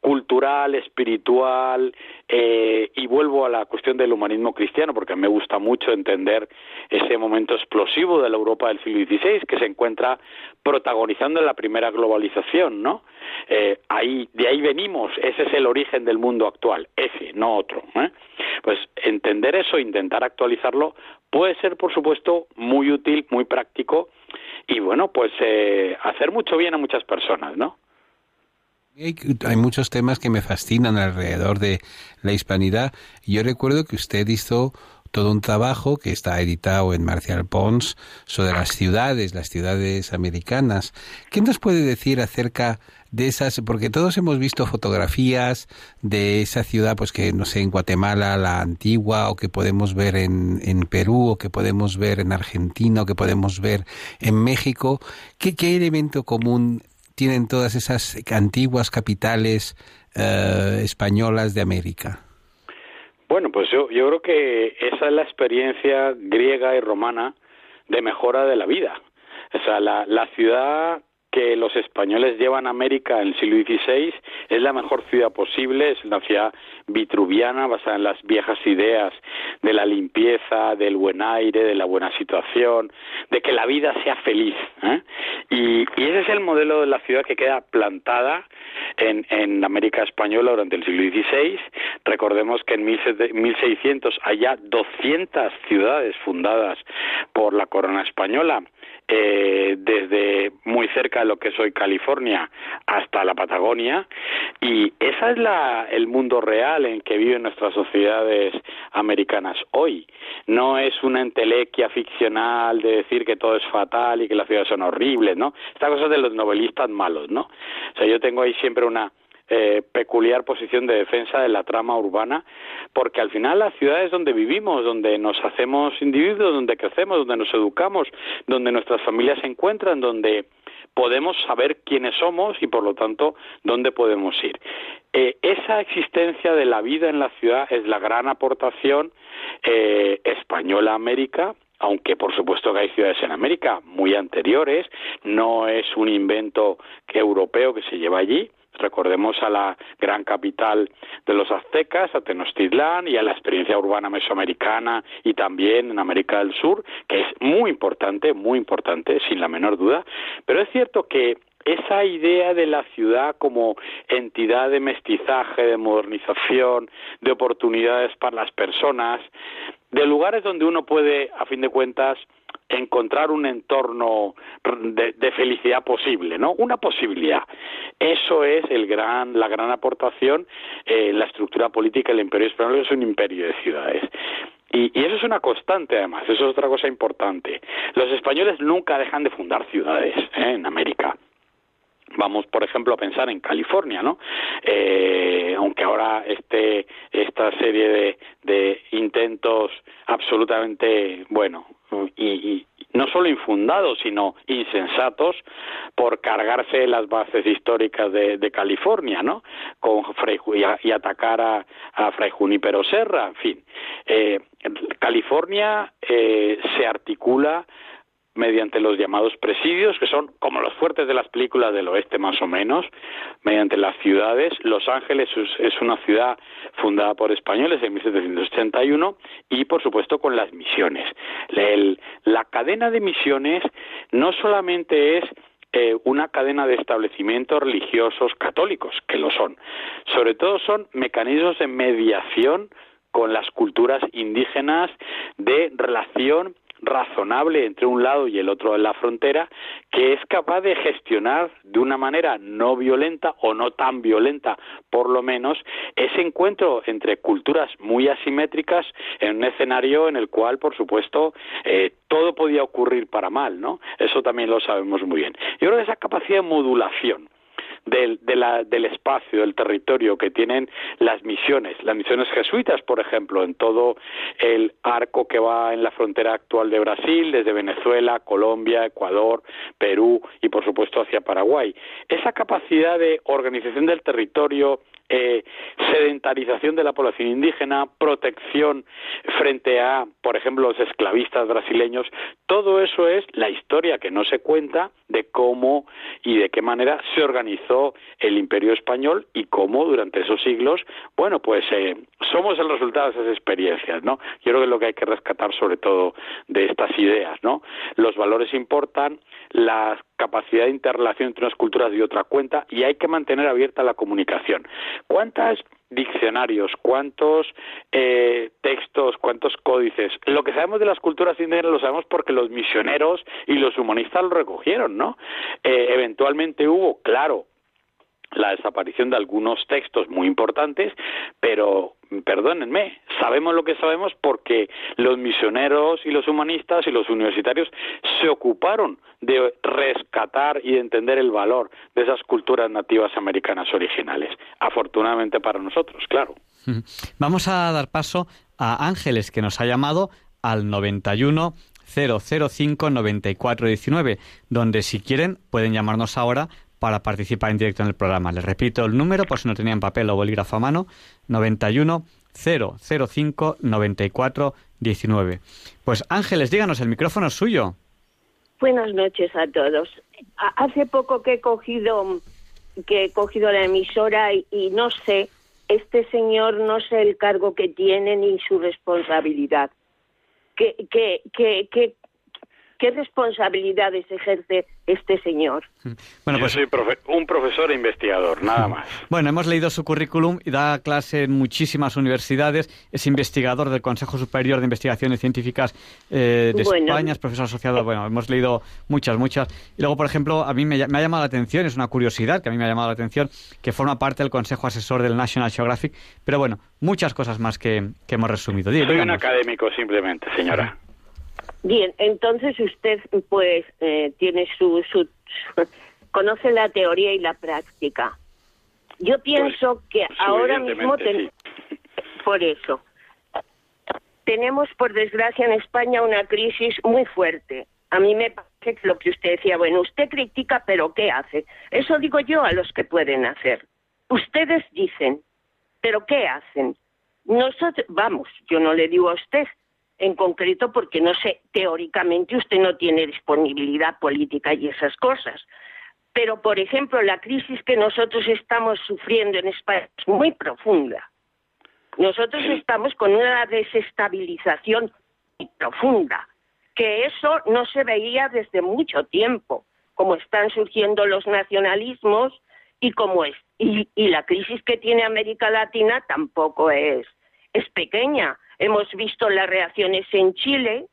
cultural, espiritual, eh, y vuelvo a la cuestión del humanismo cristiano, porque me gusta mucho entender ese momento explosivo de la Europa del siglo XVI, que se encuentra protagonizando en la primera globalización, ¿no? Eh, ahí, de ahí venimos, ese es el origen del mundo actual, ese, no otro. ¿eh? Pues entender eso, intentar actualizarlo, puede ser, por supuesto, muy útil, muy práctico, y bueno, pues hacer mucho bien a muchas personas, ¿no? Hay muchos temas que me fascinan alrededor de la hispanidad. Yo recuerdo que usted hizo todo un trabajo que está editado en Marcial Pons sobre las ciudades, las ciudades americanas. ¿Qué nos puede decir acerca de esas? Porque todos hemos visto fotografías de esa ciudad, pues que no sé, en Guatemala, la antigua, o que podemos ver en, en Perú, o que podemos ver en Argentina, o que podemos ver en México. ¿Qué, qué elemento común tienen todas esas antiguas capitales eh, españolas de América? Bueno, pues yo, yo creo que esa es la experiencia griega y romana de mejora de la vida. O sea, la, la ciudad que los españoles llevan a América en el siglo XVI es la mejor ciudad posible, es una ciudad vitruviana basada en las viejas ideas de la limpieza, del buen aire, de la buena situación, de que la vida sea feliz. ¿eh? Y, ese es el modelo de la ciudad que queda plantada en, en América Española durante el siglo XVI. Recordemos que en 1600 hay ya 200 ciudades fundadas por la corona española eh, desde muy cerca de lo que es hoy California hasta la Patagonia y esa es la, el mundo real en que viven nuestras sociedades americanas hoy. No es una entelequia ficcional de decir que todo es fatal y que las ciudades son horribles, ¿no? Esta cosa de los novelistas malos, ¿no? O sea, yo tengo ahí siempre una eh, peculiar posición de defensa de la trama urbana, porque al final las ciudades donde vivimos, donde nos hacemos individuos, donde crecemos, donde nos educamos, donde nuestras familias se encuentran, donde podemos saber quiénes somos y por lo tanto dónde podemos ir. Eh, esa existencia de la vida en la ciudad es la gran aportación eh, española a América aunque por supuesto que hay ciudades en América muy anteriores, no es un invento europeo que se lleva allí, Recordemos a la gran capital de los aztecas, a Tenochtitlán, y a la experiencia urbana mesoamericana y también en América del Sur, que es muy importante, muy importante, sin la menor duda. Pero es cierto que esa idea de la ciudad como entidad de mestizaje, de modernización, de oportunidades para las personas, de lugares donde uno puede, a fin de cuentas, encontrar un entorno de, felicidad posible, ¿no? Una posibilidad. Eso es el gran, la gran aportación eh, la estructura política del Imperio Español, es un imperio de ciudades. Y, y, eso es una constante, además, eso es otra cosa importante. Los españoles nunca dejan de fundar ciudades ¿eh? en América. Vamos, por ejemplo, a pensar en California, ¿no? Eh, aunque ahora este, esta serie de, de intentos absolutamente, bueno, y, no solo infundados, sino insensatos por cargarse las bases históricas de, de California, ¿no? Con y, atacar a, a, Fray Junipero Serra, en fin. Eh, California eh, se articula mediante los llamados presidios, que son como los fuertes de las películas del oeste más o menos, mediante las ciudades. Los Ángeles es una ciudad fundada por españoles en 1781 y por supuesto con las misiones. la cadena de misiones no solamente es eh, una cadena de establecimientos religiosos católicos, que lo son. Sobre todo son mecanismos de mediación con las culturas indígenas de relación razonable entre un lado y el otro de la frontera que es capaz de gestionar de una manera no violenta o no tan violenta por lo menos ese encuentro entre culturas muy asimétricas en un escenario en el cual por supuesto eh, todo podía ocurrir para mal no eso también lo sabemos muy bien. Yo creo que esa capacidad de modulación del, del espacio, del territorio que tienen las misiones, las misiones jesuitas, por ejemplo, en todo el arco que va en la frontera actual de Brasil, desde Venezuela, Colombia, Ecuador, Perú y, por supuesto, hacia Paraguay. Esa capacidad de organización del territorio, eh, sedentarización de la población indígena, protección frente a, por ejemplo, los esclavistas brasileños, todo eso es la historia que no se cuenta de cómo y de qué manera se organizó el imperio español y cómo durante esos siglos, bueno, pues eh, somos el resultado de esas experiencias, ¿no? Yo creo que es lo que hay que rescatar sobre todo de estas ideas, ¿no? Los valores importan, la capacidad de interrelación entre unas culturas y otra cuenta y hay que mantener abierta la comunicación. ¿Cuántos diccionarios, cuántos eh, textos, cuántos códices? Lo que sabemos de las culturas indígenas lo sabemos porque los misioneros y los humanistas lo recogieron, ¿no? Eh, eventualmente hubo, claro, la desaparición de algunos textos muy importantes, pero perdónenme, sabemos lo que sabemos porque los misioneros y los humanistas y los universitarios se ocuparon de rescatar y de entender el valor de esas culturas nativas americanas originales. Afortunadamente para nosotros, claro. <laughs> Vamos a dar paso a Ángeles, que nos ha llamado al 91 005 9419, donde si quieren pueden llamarnos ahora para participar en directo en el programa. Les repito el número, por si no tenían papel o bolígrafo a mano, 91 005 94 19. Pues Ángeles, díganos, el micrófono es suyo. Buenas noches a todos. Hace poco que he cogido que he cogido la emisora y, no sé, este señor no sé el cargo que tiene ni su responsabilidad. ¿Qué, qué, qué, qué, qué responsabilidades ejerce este señor. Bueno, pues Yo soy un profesor e investigador, nada más. Bueno, hemos leído su currículum y da clase en muchísimas universidades. Es investigador del Consejo Superior de Investigaciones Científicas eh, de España, es profesor asociado. Bueno, hemos leído muchas, muchas. Y luego, por ejemplo, a mí me, ha llamado la atención, es una curiosidad que a mí me ha llamado la atención, que forma parte del Consejo Asesor del National Geographic. Pero bueno, muchas cosas más que, hemos resumido. Soy un académico simplemente, señora. Bien, entonces usted pues eh, tiene su, su, conoce la teoría y la práctica. Yo pues, pienso que ahora mismo por eso tenemos por desgracia en España una crisis muy fuerte. A mí me parece lo que usted decía, bueno, usted critica, pero ¿qué hace? Eso digo yo a los que pueden hacer. Ustedes dicen, pero ¿qué hacen? Nosotros, vamos, yo no le digo a usted, en concreto porque no sé, teóricamente usted no tiene disponibilidad política y esas cosas. Pero, por ejemplo, la crisis que nosotros estamos sufriendo en España es muy profunda. Nosotros estamos con una desestabilización muy profunda, que eso no se veía desde mucho tiempo, como están surgiendo los nacionalismos y como es. Y, y la crisis que tiene América Latina tampoco es, es pequeña Hemos visto las reacciones en Chile,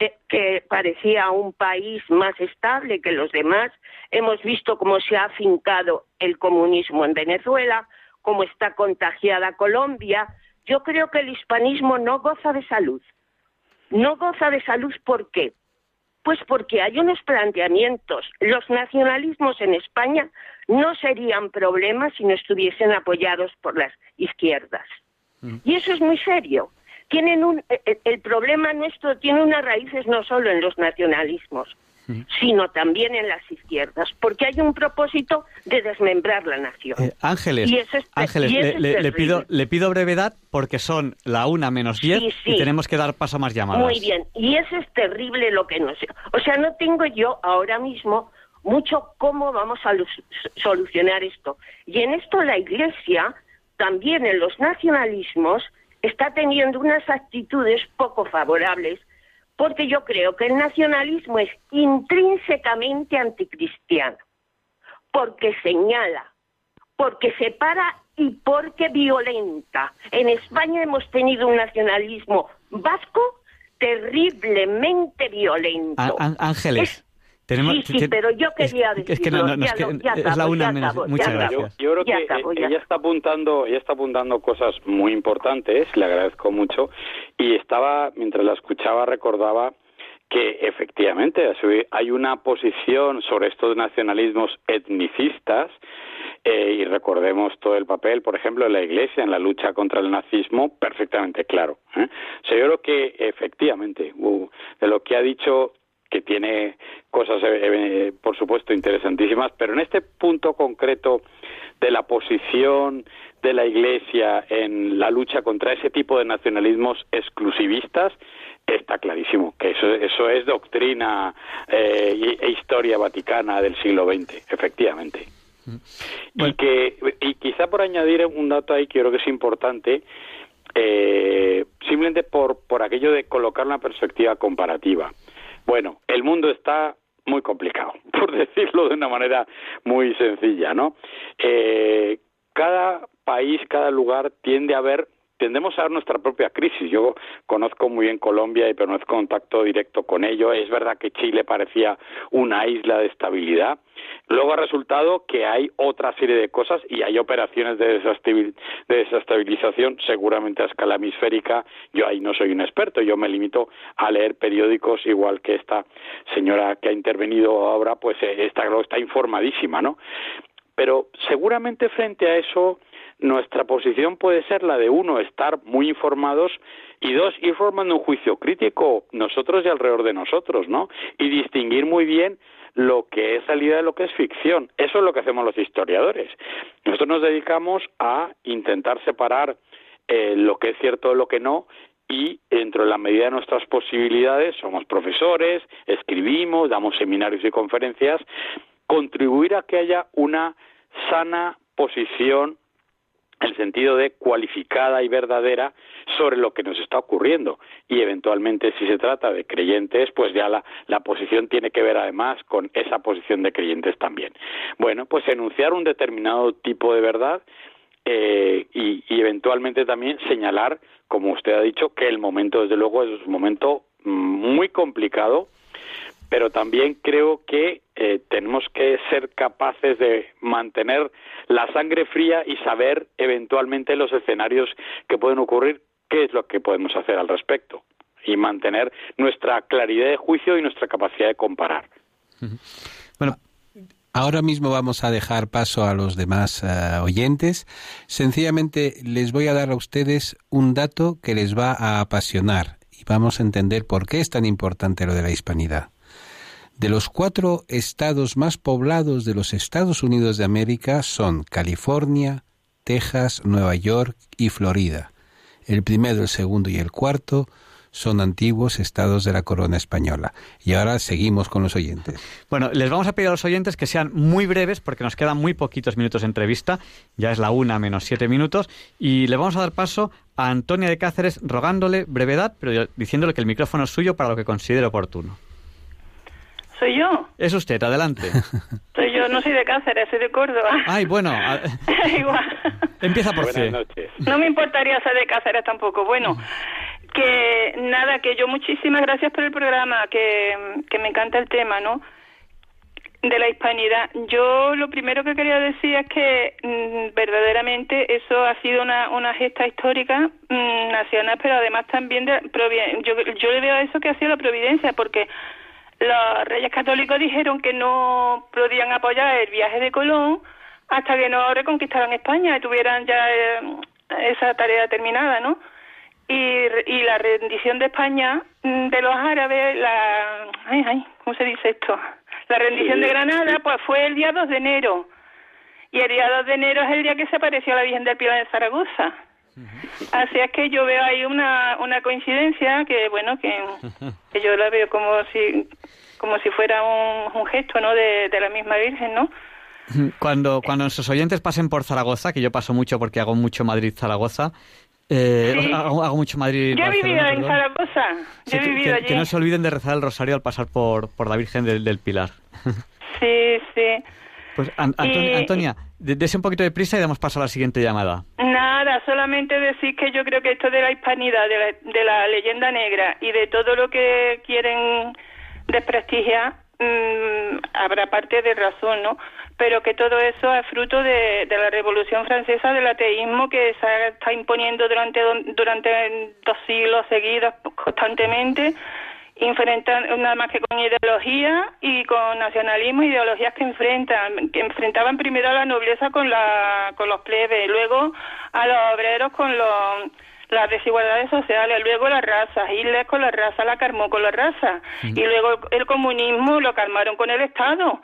eh, que parecía un país más estable que los demás. Hemos visto cómo se ha afincado el comunismo en Venezuela, cómo está contagiada Colombia. Yo creo que el hispanismo no goza de salud. No goza de salud ¿por qué? Pues porque hay unos planteamientos. Los nacionalismos en España no serían problemas si no estuviesen apoyados por las izquierdas. Y eso es muy serio. Tienen un, eh, eh, el problema nuestro tiene unas raíces no solo en los nacionalismos, sino también en las izquierdas, porque hay un propósito de desmembrar la nación. Eh, Ángeles, Ángeles le, pido, le pido brevedad porque son la una menos diez y tenemos que dar paso a más llamadas. Muy bien, y eso es terrible lo que nos... O sea, no tengo yo ahora mismo mucho cómo vamos a solucionar esto. Y en esto la Iglesia, también en los nacionalismos, está teniendo unas actitudes poco favorables, porque yo creo que el nacionalismo es intrínsecamente anticristiano, porque señala, porque separa y porque violenta. En España hemos tenido un nacionalismo vasco terriblemente violento. Ángeles, sí, sí, pero yo quería decir... Es que no, no, es, que es la una menos. Muchas gracias. Yo, creo que ella está apuntando, ella está apuntando cosas muy importantes, le agradezco mucho, y estaba, mientras la escuchaba, recordaba que efectivamente hay una posición sobre estos nacionalismos etnicistas eh, y recordemos todo el papel, por ejemplo, de la Iglesia en la lucha contra el nazismo, perfectamente claro. ¿eh? O sea, yo creo que efectivamente, uh, de lo que ha dicho que tiene cosas, eh, eh, por supuesto, interesantísimas, pero en este punto concreto de la posición de la Iglesia en la lucha contra ese tipo de nacionalismos exclusivistas, está clarísimo que eso, eso es doctrina eh, e historia vaticana del siglo XX, efectivamente. Y que y quizá por añadir un dato ahí que creo que es importante, simplemente por, por aquello de colocar una perspectiva comparativa. Bueno, el mundo está muy complicado, <laughs> por decirlo de una manera muy sencilla, ¿no? Eh, cada país, cada lugar tiende a ver tendemos a ver nuestra propia crisis. Yo conozco muy bien Colombia y permanezco contacto directo con ello. Es verdad que Chile parecía una isla de estabilidad. Luego ha resultado que hay otra serie de cosas y hay operaciones de, desestabilización, seguramente a escala hemisférica. Yo ahí no soy un experto, yo me limito a leer periódicos, igual que esta señora que ha intervenido ahora, pues eh, está, está informadísima, ¿no? Pero seguramente frente a eso nuestra posición puede ser la de uno, estar muy informados y dos, ir formando un juicio crítico nosotros y alrededor de nosotros, ¿no? Y distinguir muy bien lo que es realidad de lo que es ficción. Eso es lo que hacemos los historiadores. Nosotros nos dedicamos a intentar separar eh, lo que es cierto de lo que no y dentro de la medida de nuestras posibilidades somos profesores, escribimos, damos seminarios y conferencias, contribuir a que haya una sana posición el sentido de cualificada y verdadera sobre lo que nos está ocurriendo. Y eventualmente, si se trata de creyentes, pues ya la, la posición tiene que ver además con esa posición de creyentes también. Bueno, pues enunciar un determinado tipo de verdad eh, y, y, eventualmente también señalar, como usted ha dicho, que el momento, desde luego, es un momento muy complicado pero también creo que eh, tenemos que ser capaces de mantener la sangre fría y saber eventualmente los escenarios que pueden ocurrir, qué es lo que podemos hacer al respecto y mantener nuestra claridad de juicio y nuestra capacidad de comparar. Bueno, Ahora mismo vamos a dejar paso a los demás eh, oyentes. Sencillamente les voy a dar a ustedes un dato que les va a apasionar y vamos a entender por qué es tan importante lo de la hispanidad. De los cuatro estados más poblados de los Estados Unidos de América son California, Texas, Nueva York y Florida. El primero, el segundo y el cuarto son antiguos estados de la corona española. Y ahora seguimos con los oyentes. Bueno, les vamos a pedir a los oyentes que sean muy breves porque nos quedan muy poquitos minutos de entrevista. Ya es la una menos siete minutos. Y le vamos a dar paso a Antonia de Cáceres rogándole brevedad, pero diciéndole que el micrófono es suyo para lo que considere oportuno. ¿Soy yo? Es usted, adelante. <laughs> Soy yo, no soy de Cáceres, soy de Córdoba. Ay, bueno. <laughs> Igual. Empieza por Buenas noches. No me importaría ser de Cáceres tampoco. Bueno, que nada, que yo muchísimas gracias por el programa, que, que me encanta el tema, ¿no? De la hispanidad. Yo lo primero que quería decir es que mm, verdaderamente eso ha sido una, una gesta histórica mm, nacional, pero además también de, yo, yo le veo a eso que ha sido la providencia, porque los reyes católicos dijeron que no podían apoyar el viaje de Colón hasta que no reconquistaran España y tuvieran ya eh, esa tarea terminada, ¿no? Y, y la rendición de España mm, de los árabes, la... Ay, ay, ¿cómo se dice esto? La rendición de Granada, pues fue el día 2 de enero. Y el día 2 de enero es el día que se apareció la Virgen del Pilar de Zaragoza. Así es que yo veo ahí una, una coincidencia que, bueno, que, yo la veo como si como si fuera un, gesto, ¿no?, de, de la misma Virgen, ¿no? Cuando, cuando nuestros oyentes pasen por Zaragoza, que yo paso mucho porque hago mucho Madrid-Zaragoza, eh, hago, mucho Madrid. Yo he vivido en Zaragoza. Yo he vivido que, allí. que, no se olviden de rezar el rosario al pasar por, por la Virgen del, del Pilar. <laughs> Sí, sí. Pues Antonia, dése un poquito de prisa y damos paso a la siguiente llamada. Nada, solamente decir que yo creo que esto de la hispanidad, de la, de la leyenda negra y de todo lo que quieren desprestigiar, mmm, habrá parte de razón, ¿no? Pero que todo eso es fruto de, de la Revolución Francesa, del ateísmo que se está imponiendo durante, durante dos siglos seguidos constantemente enfrentan nada más que con ideología y con nacionalismo, ideologías que enfrentan, que enfrentaban primero a la nobleza con la con los plebes, luego a los obreros con los las desigualdades sociales, luego las razas, Hitler con la raza la calmó con la raza, y luego el comunismo lo calmaron con el Estado,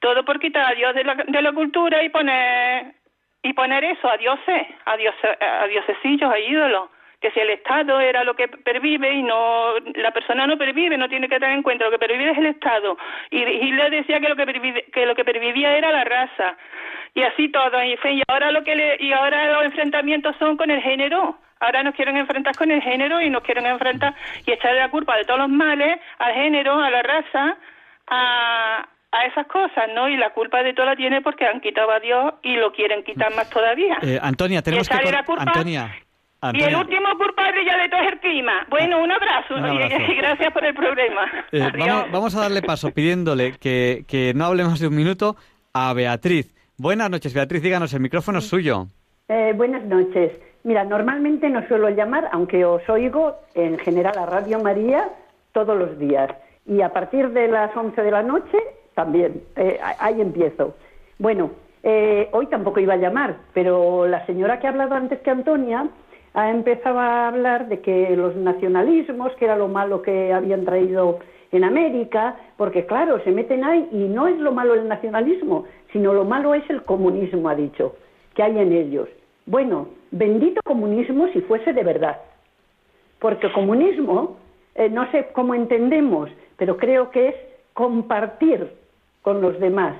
todo por quitar a Dios de la, de la cultura y poner y poner eso a dioses, a, dioses, a diosecillos, a ídolos que si el Estado era lo que pervive y no la persona no pervive, no tiene que tener en cuenta lo que pervive es el Estado. Y Hitler decía que lo que, que lo que pervivía era la raza. Y así todo, y, y ahora lo que le, y ahora los enfrentamientos son con el género. Ahora nos quieren enfrentar con el género y nos quieren enfrentar y echarle la culpa de todos los males al género, a la raza, a, a esas cosas, ¿no? Y la culpa de todo la tiene porque han quitado a Dios y lo quieren quitar más todavía. Eh, Antonia, tenemos que... Antonia, y el último culpable ya de todo es el clima. Bueno, un abrazo, y <laughs> gracias por el programa. Eh, vamos, a darle paso pidiéndole que, que no hablemos de un minuto a Beatriz. Buenas noches, Beatriz, díganos, el micrófono es suyo. Eh, buenas noches. Mira, normalmente no suelo llamar, aunque os oigo en general a Radio María todos los días. Y a partir de las 11 de la noche también. Eh, ahí empiezo. Bueno, hoy tampoco iba a llamar, pero la señora que ha hablado antes que Antonia ha empezado a hablar de que los nacionalismos, que era lo malo que habían traído en América, porque claro, se meten ahí y no es lo malo el nacionalismo, sino lo malo es el comunismo, ha dicho, que hay en ellos. Bueno, bendito comunismo si fuese de verdad, porque comunismo, eh, no sé cómo entendemos, pero creo que es compartir con los demás,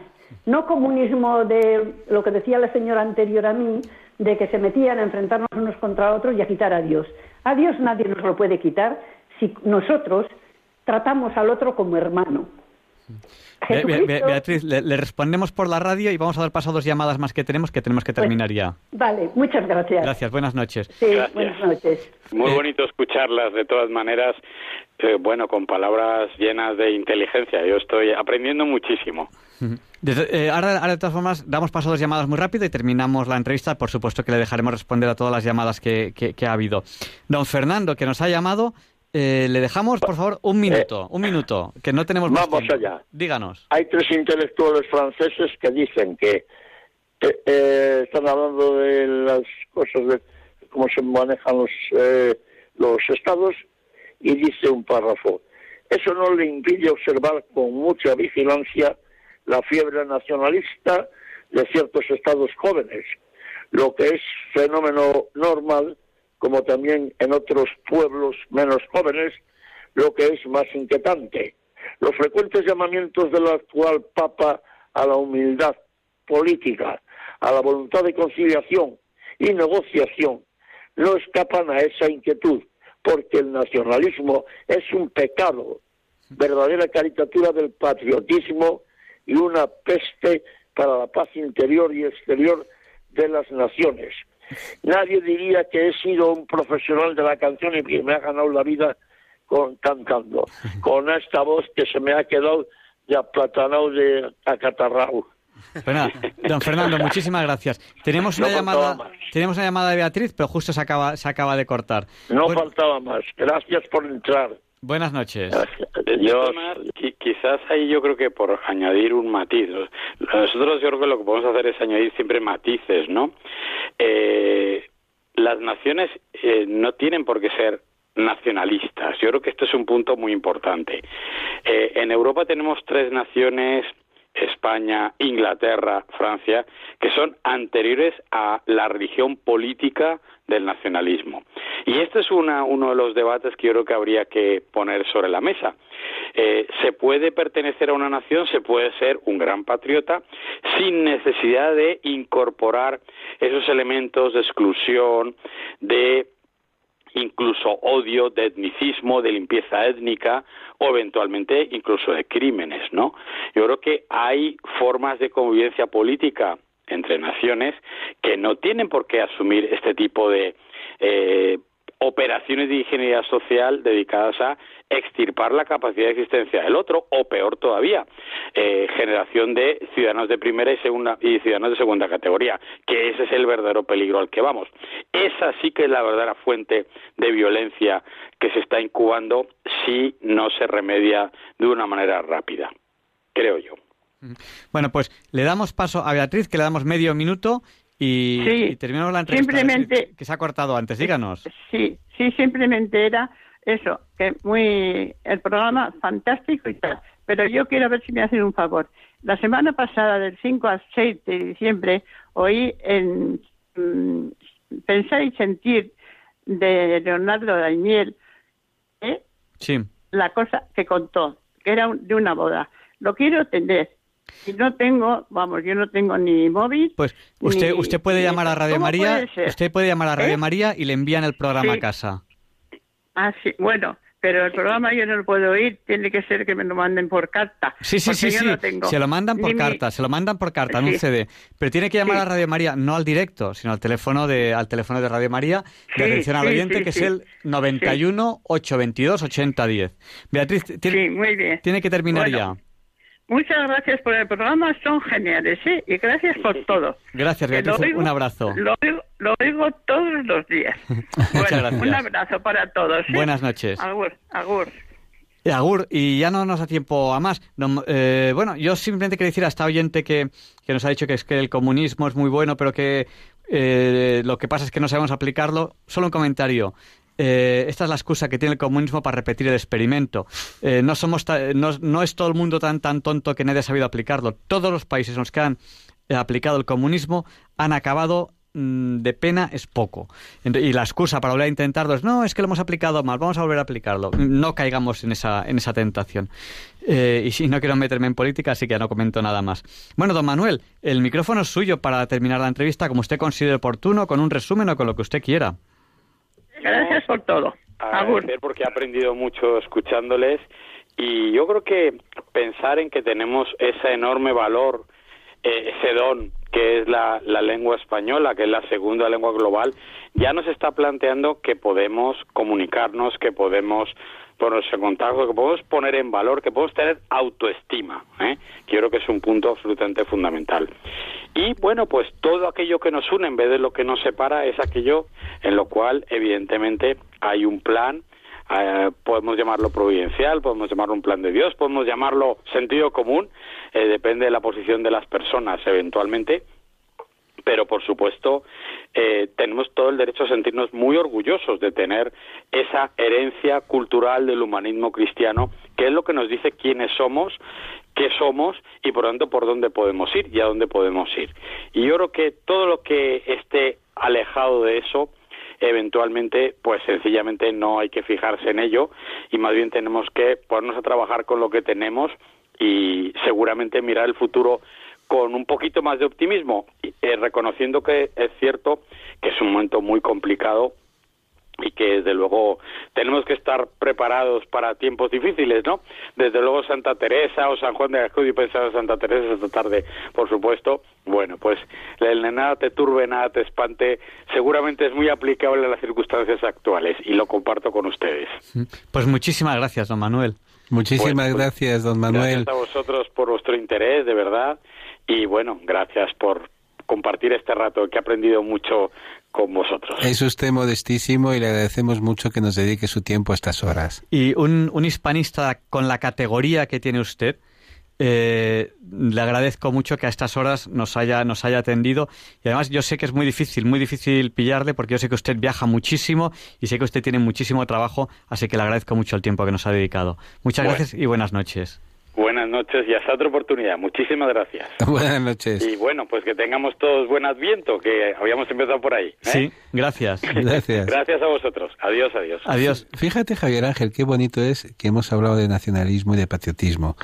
no comunismo de lo que decía la señora anterior a mí, de que se metían a enfrentarnos unos contra otros y a quitar a Dios. A Dios nadie nos lo puede quitar si nosotros tratamos al otro como hermano. Beatriz, le, respondemos por la radio y vamos a dar paso a dos llamadas más que tenemos, que tenemos que pues, terminar ya. Vale, muchas gracias. Gracias, buenas noches. Sí, buenas noches. Muy eh, bonito escucharlas, de todas maneras, eh, bueno, con palabras llenas de inteligencia. Yo estoy aprendiendo muchísimo. Eh, ahora, de todas formas, damos paso a dos llamadas muy rápido y terminamos la entrevista. Por supuesto que le dejaremos responder a todas las llamadas que, que ha habido. Don Fernando, que nos ha llamado, eh, le dejamos, por favor, un minuto, un minuto, que no tenemos más Vamos allá. Díganos. Hay tres intelectuales franceses que dicen que eh, están hablando de las cosas de cómo se manejan los, los estados y dice un párrafo. Eso no le impide observar con mucha vigilancia la fiebre nacionalista de ciertos estados jóvenes, lo que es fenómeno normal como también en otros pueblos menos jóvenes, lo que es más inquietante. Los frecuentes llamamientos del actual Papa a la humildad política, a la voluntad de conciliación y negociación, no escapan a esa inquietud, porque el nacionalismo es un pecado, verdadera caricatura del patriotismo y una peste para la paz interior y exterior de las naciones. Nadie diría que he sido un profesional de la canción y que me ha ganado la vida con, cantando, <laughs> con esta voz que se me ha quedado de aplatanado de acatarrao. <laughs> Don Fernando, muchísimas gracias. Tenemos una llamada, tenemos una llamada de Beatriz, pero justo se acaba, se acaba de cortar. No faltaba más. Gracias por entrar. Buenas noches. Yo, quizás ahí yo creo que por añadir un matiz. Nosotros yo creo que lo que podemos hacer es añadir siempre matices, ¿no? Eh, las naciones eh, no tienen por qué ser nacionalistas. Yo creo que esto es un punto muy importante. Eh, en Europa tenemos tres naciones España, Inglaterra, Francia, que son anteriores a la religión política del nacionalismo. Y este es uno de los debates que yo creo que habría que poner sobre la mesa. Eh, se puede pertenecer a una nación, se puede ser un gran patriota sin necesidad de incorporar esos elementos de exclusión, de incluso odio, de etnicismo, de limpieza étnica o eventualmente incluso de crímenes, ¿no? Yo creo que hay formas de convivencia política entre naciones que no tienen por qué asumir este tipo de eh, operaciones de ingeniería social dedicadas a extirpar la capacidad de existencia del otro o peor todavía eh, generación de ciudadanos de primera y segunda y ciudadanos de segunda categoría que ese es el verdadero peligro al que vamos. Esa sí que es la verdadera fuente de violencia que se está incubando si no se remedia de una manera rápida creo yo. Bueno, pues le damos paso a Beatriz, que le damos medio minuto y, terminamos la entrevista simplemente, que se ha cortado antes. Díganos. Sí, sí, simplemente era eso, que muy el programa fantástico y tal. Pero yo quiero ver si me hacen un favor. La semana pasada, del 5 al 6 de diciembre, oí en mm, Pensar y Sentir de Leonardo Daimiel ¿eh? sí. la cosa que contó, que era de una boda. Lo quiero tener si no tengo, vamos, yo no tengo ni móvil. Pues usted usted puede llamar a Radio María, usted puede llamar a Radio ¿Eh? María y le envían el programa a casa. Ah, sí, bueno, pero el programa yo no lo puedo oír, tiene que ser que me lo manden por carta. Sí, sí, sí, sí. se lo mandan por carta, se lo mandan por carta, en un CD. Pero tiene que llamar a Radio María, no al directo, sino al teléfono de, al teléfono de Radio María, de atención al oyente, que es el 91 822 8010. Beatriz, tiene, tiene que terminar ya. Muchas gracias por el programa, son geniales, ¿eh? Y gracias por todo. Gracias, Beatriz, un abrazo. Lo oigo, todos los días. <laughs> Muchas gracias. Un abrazo para todos. ¿eh? Buenas noches. Agur, agur. Eh, agur, y ya no nos da tiempo a más. Eh, bueno, yo simplemente quería decir a esta oyente que, que, nos ha dicho que es que el comunismo es muy bueno, pero que lo que pasa es que no sabemos aplicarlo. Solo un comentario. Eh, esta es la excusa que tiene el comunismo para repetir el experimento. Eh, no, somos no, es todo el mundo tan, tan tonto que nadie ha sabido aplicarlo. Todos los países en los que han eh, aplicado el comunismo han acabado mm, de pena es poco. Y la excusa para volver a intentarlo es, no, es que lo hemos aplicado mal, vamos a volver a aplicarlo. No caigamos en esa, en esa tentación. y si no quiero meterme en política, así que no comento nada más. Bueno, don Manuel, el micrófono es suyo para terminar la entrevista como usted considere oportuno, con un resumen o con lo que usted quiera. Gracias por todo. Agradecer porque he aprendido mucho escuchándoles y yo creo que pensar en que tenemos ese enorme valor, eh, ese don que es la, la lengua española, que es la segunda lengua global, ya nos está planteando que podemos comunicarnos, que podemos ponerse en contacto, que podemos poner en valor, que podemos tener autoestima, ¿eh? creo que es un punto absolutamente fundamental. Y bueno, pues todo aquello que nos une en vez de lo que nos separa es aquello en lo cual evidentemente hay un plan, eh, podemos llamarlo providencial, podemos llamarlo un plan de Dios, podemos llamarlo sentido común, eh, depende de la posición de las personas eventualmente, pero por supuesto eh, tenemos todo el derecho a sentirnos muy orgullosos de tener esa herencia cultural del humanismo cristiano, que es lo que nos dice quiénes somos, qué somos y por lo tanto por dónde podemos ir y a dónde podemos ir. Y yo creo que todo lo que esté alejado de eso, eventualmente, pues sencillamente no hay que fijarse en ello y más bien tenemos que ponernos a trabajar con lo que tenemos y seguramente mirar el futuro con un poquito más de optimismo, eh, reconociendo que es cierto que es un momento muy complicado y que desde luego tenemos que estar preparados para tiempos difíciles, ¿no? Desde luego Santa Teresa o San Juan de Ascud y pensar en Santa Teresa esta tarde, por supuesto. Bueno, pues el nada te turbe, nada te espante, seguramente es muy aplicable a las circunstancias actuales y lo comparto con ustedes. Pues muchísimas gracias, don Manuel. Muchísimas pues, gracias, don Manuel. Gracias a vosotros por vuestro interés, de verdad. Y bueno, gracias por compartir este rato, que he aprendido mucho con vosotros. Es usted modestísimo y le agradecemos mucho que nos dedique su tiempo a estas horas. Y un, un hispanista con la categoría que tiene usted, eh, le agradezco mucho que a estas horas nos haya, nos haya atendido y además yo sé que es muy difícil, muy difícil pillarle porque yo sé que usted viaja muchísimo y sé que usted tiene muchísimo trabajo, así que le agradezco mucho el tiempo que nos ha dedicado. Muchas gracias y buenas noches. Buenas noches y hasta otra oportunidad. Muchísimas gracias. <laughs> Buenas noches. Y bueno, pues que tengamos todos buen adviento, que habíamos empezado por ahí. ¿eh? Sí, gracias. <laughs> Gracias. Gracias a vosotros. Adiós, adiós. Adiós. Fíjate, Javier Ángel, qué bonito es que hemos hablado de nacionalismo y de patriotismo.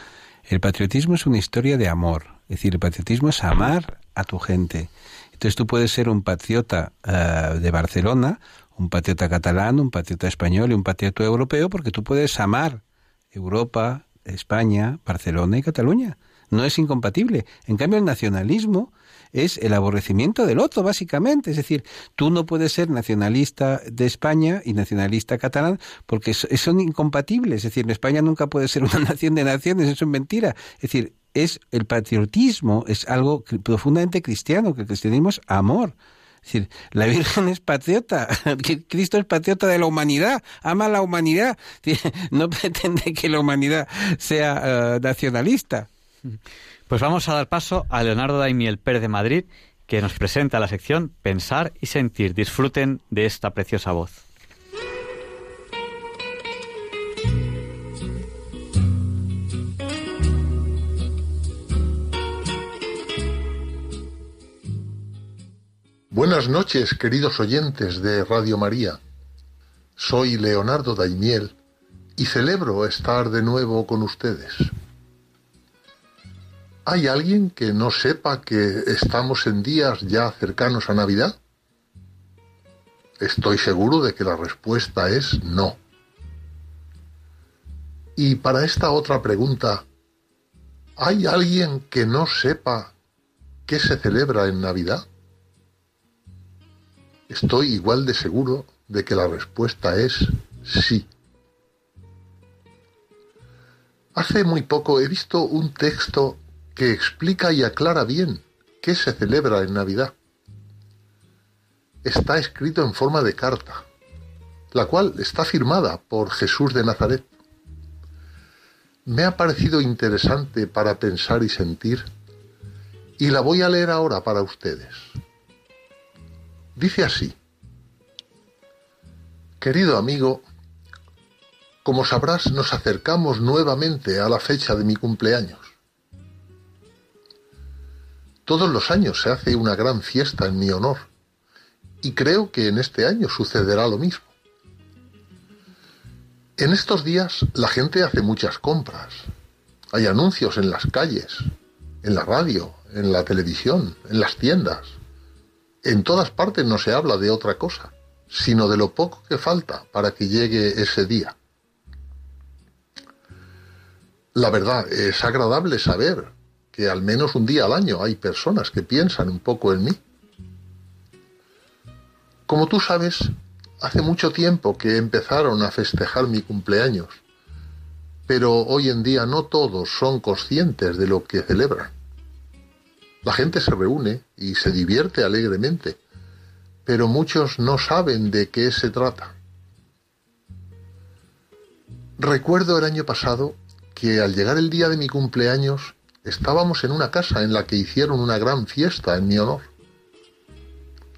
El patriotismo es una historia de amor. Es decir, el patriotismo es amar a tu gente. Entonces tú puedes ser un patriota eh, de Barcelona, un patriota catalán, un patriota español y un patriota europeo, porque tú puedes amar Europa, España, Barcelona y Cataluña. No es incompatible. En cambio, el nacionalismo es el aborrecimiento del otro, básicamente. Es decir, tú no puedes ser nacionalista de España y nacionalista catalán porque son incompatibles. Es decir, España nunca puede ser una <laughs> nación de naciones, eso es mentira. Es decir, es el patriotismo, es algo profundamente cristiano, que el cristianismo es amor. Es decir, la Virgen es patriota, <laughs> Cristo es patriota de la humanidad, ama a la humanidad, <laughs> no pretende que la humanidad sea eh, nacionalista. Pues vamos a dar paso a Leonardo Daimiel Pérez de Madrid, que nos presenta la sección Pensar y Sentir. Disfruten de esta preciosa voz. Buenas noches, queridos oyentes de Radio María. Soy Leonardo Daimiel y celebro estar de nuevo con ustedes. ¿Hay alguien que no sepa que estamos en días ya cercanos a Navidad? Estoy seguro de que la respuesta es no. Y para esta otra pregunta, ¿hay alguien que no sepa qué se celebra en Navidad? Estoy igual de seguro de que la respuesta es sí. Hace muy poco he visto un texto que explica y aclara bien qué se celebra en Navidad. Está escrito en forma de carta, la cual está firmada por Jesús de Nazaret. Me ha parecido interesante para pensar y sentir y la voy a leer ahora para ustedes. Dice así, Querido amigo, como sabrás nos acercamos nuevamente a la fecha de mi cumpleaños. Todos los años se hace una gran fiesta en mi honor y creo que en este año sucederá lo mismo. En estos días la gente hace muchas compras. Hay anuncios en las calles, en la radio, en la televisión, en las tiendas. En todas partes no se habla de otra cosa, sino de lo poco que falta para que llegue ese día. La verdad, es agradable saber que al menos un día al año hay personas que piensan un poco en mí. Como tú sabes, hace mucho tiempo que empezaron a festejar mi cumpleaños, pero hoy en día no todos son conscientes de lo que celebran. La gente se reúne y se divierte alegremente, pero muchos no saben de qué se trata. Recuerdo el año pasado que al llegar el día de mi cumpleaños estábamos en una casa en la que hicieron una gran fiesta en mi honor.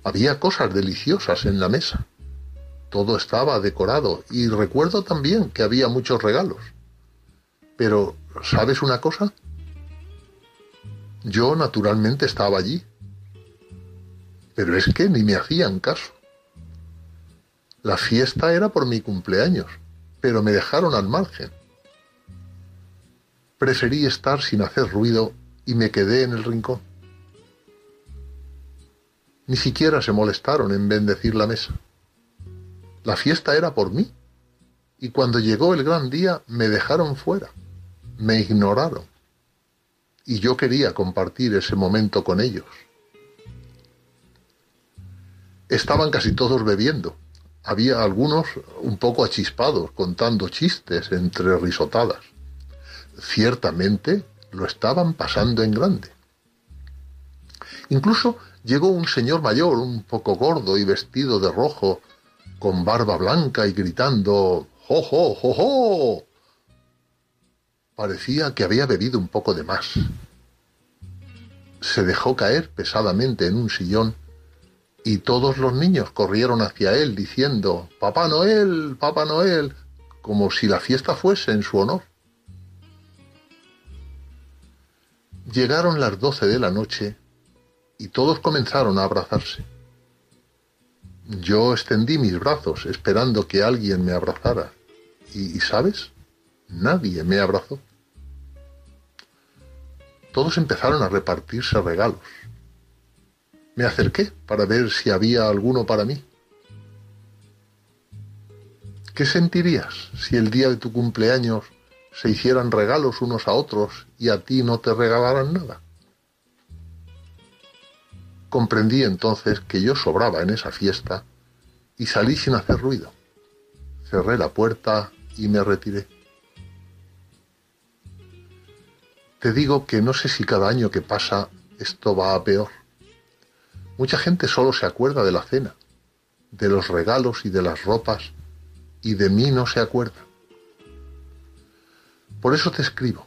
Había cosas deliciosas en la mesa. Todo estaba decorado y recuerdo también que había muchos regalos. Pero, ¿sabes una cosa? Yo naturalmente estaba allí. Pero es que ni me hacían caso. La fiesta era por mi cumpleaños, pero me dejaron al margen. Preferí estar sin hacer ruido y me quedé en el rincón. Ni siquiera se molestaron en bendecir la mesa. La fiesta era por mí, y cuando llegó el gran día me dejaron fuera, me ignoraron y yo quería compartir ese momento con ellos. Estaban casi todos bebiendo. Había algunos un poco achispados, contando chistes entre risotadas. Ciertamente lo estaban pasando en grande. Incluso llegó un señor mayor, un poco gordo y vestido de rojo, con barba blanca y gritando ¡Jo, jo, jo, jo! Parecía que había bebido un poco de más. Se dejó caer pesadamente en un sillón y todos los niños corrieron hacia él diciendo Papá Noel, Papá Noel, como si la fiesta fuese en su honor. Llegaron las doce de la noche y todos comenzaron a abrazarse. Yo extendí mis brazos esperando que alguien me abrazara. Y, ¿sabes? Nadie me abrazó. Todos empezaron a repartirse regalos. Me acerqué para ver si había alguno para mí. ¿Qué sentirías si el día de tu cumpleaños se hicieran regalos unos a otros y a ti no te regalaran nada? Comprendí entonces que yo sobraba en esa fiesta y salí sin hacer ruido. Cerré la puerta y me retiré. Te digo que no sé si cada año que pasa esto va a peor. Mucha gente solo se acuerda de la cena, de los regalos y de las ropas, y de mí no se acuerda. Por eso te escribo,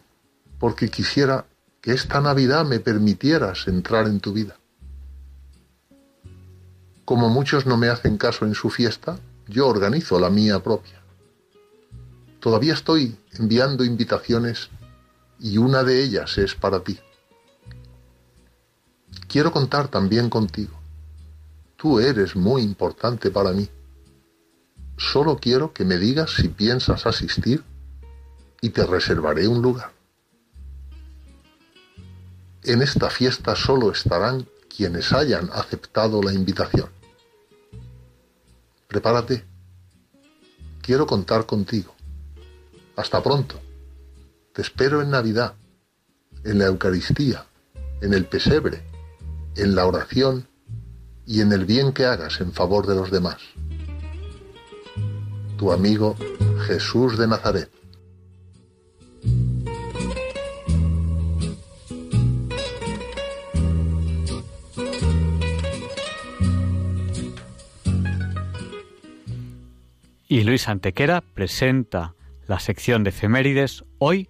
porque quisiera que esta Navidad me permitieras entrar en tu vida. Como muchos no me hacen caso en su fiesta, yo organizo la mía propia. Todavía estoy enviando invitaciones y una de ellas es para ti. Quiero contar también contigo. Tú eres muy importante para mí. Solo quiero que me digas si piensas asistir y te reservaré un lugar. En esta fiesta solo estarán quienes hayan aceptado la invitación. Prepárate. Quiero contar contigo. Hasta pronto. Te espero en Navidad, en la Eucaristía, en el pesebre, en la oración y en el bien que hagas en favor de los demás. Tu amigo Jesús de Nazaret. Y Luis Antequera presenta la sección de efemérides. Hoy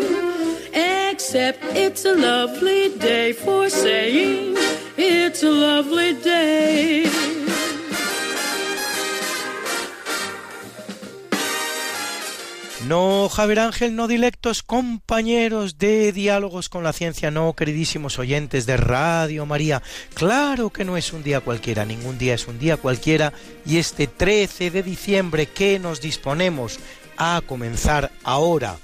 No, Javier Ángel, no dilectos compañeros de diálogos con la ciencia, no, queridísimos oyentes de Radio María. Claro que no es un día cualquiera, ningún día es un día cualquiera. Y este 13 de diciembre que nos disponemos a comenzar ahora,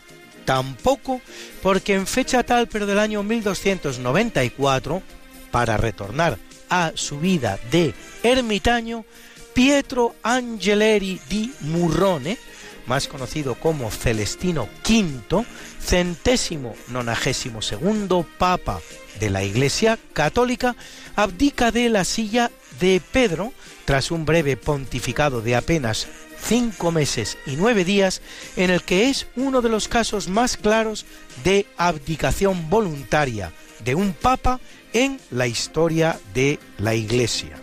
tampoco, porque en fecha tal, pero del año 1294, para retornar a su vida de ermitaño, Pietro Angeleri di Murrone, más conocido como Celestino V, centésimo nonagésimo segundo Papa de la Iglesia Católica, abdica de la silla de Pedro tras un breve pontificado de apenas cinco meses y nueve días, en el que es uno de los casos más claros de abdicación voluntaria de un papa en la historia de la Iglesia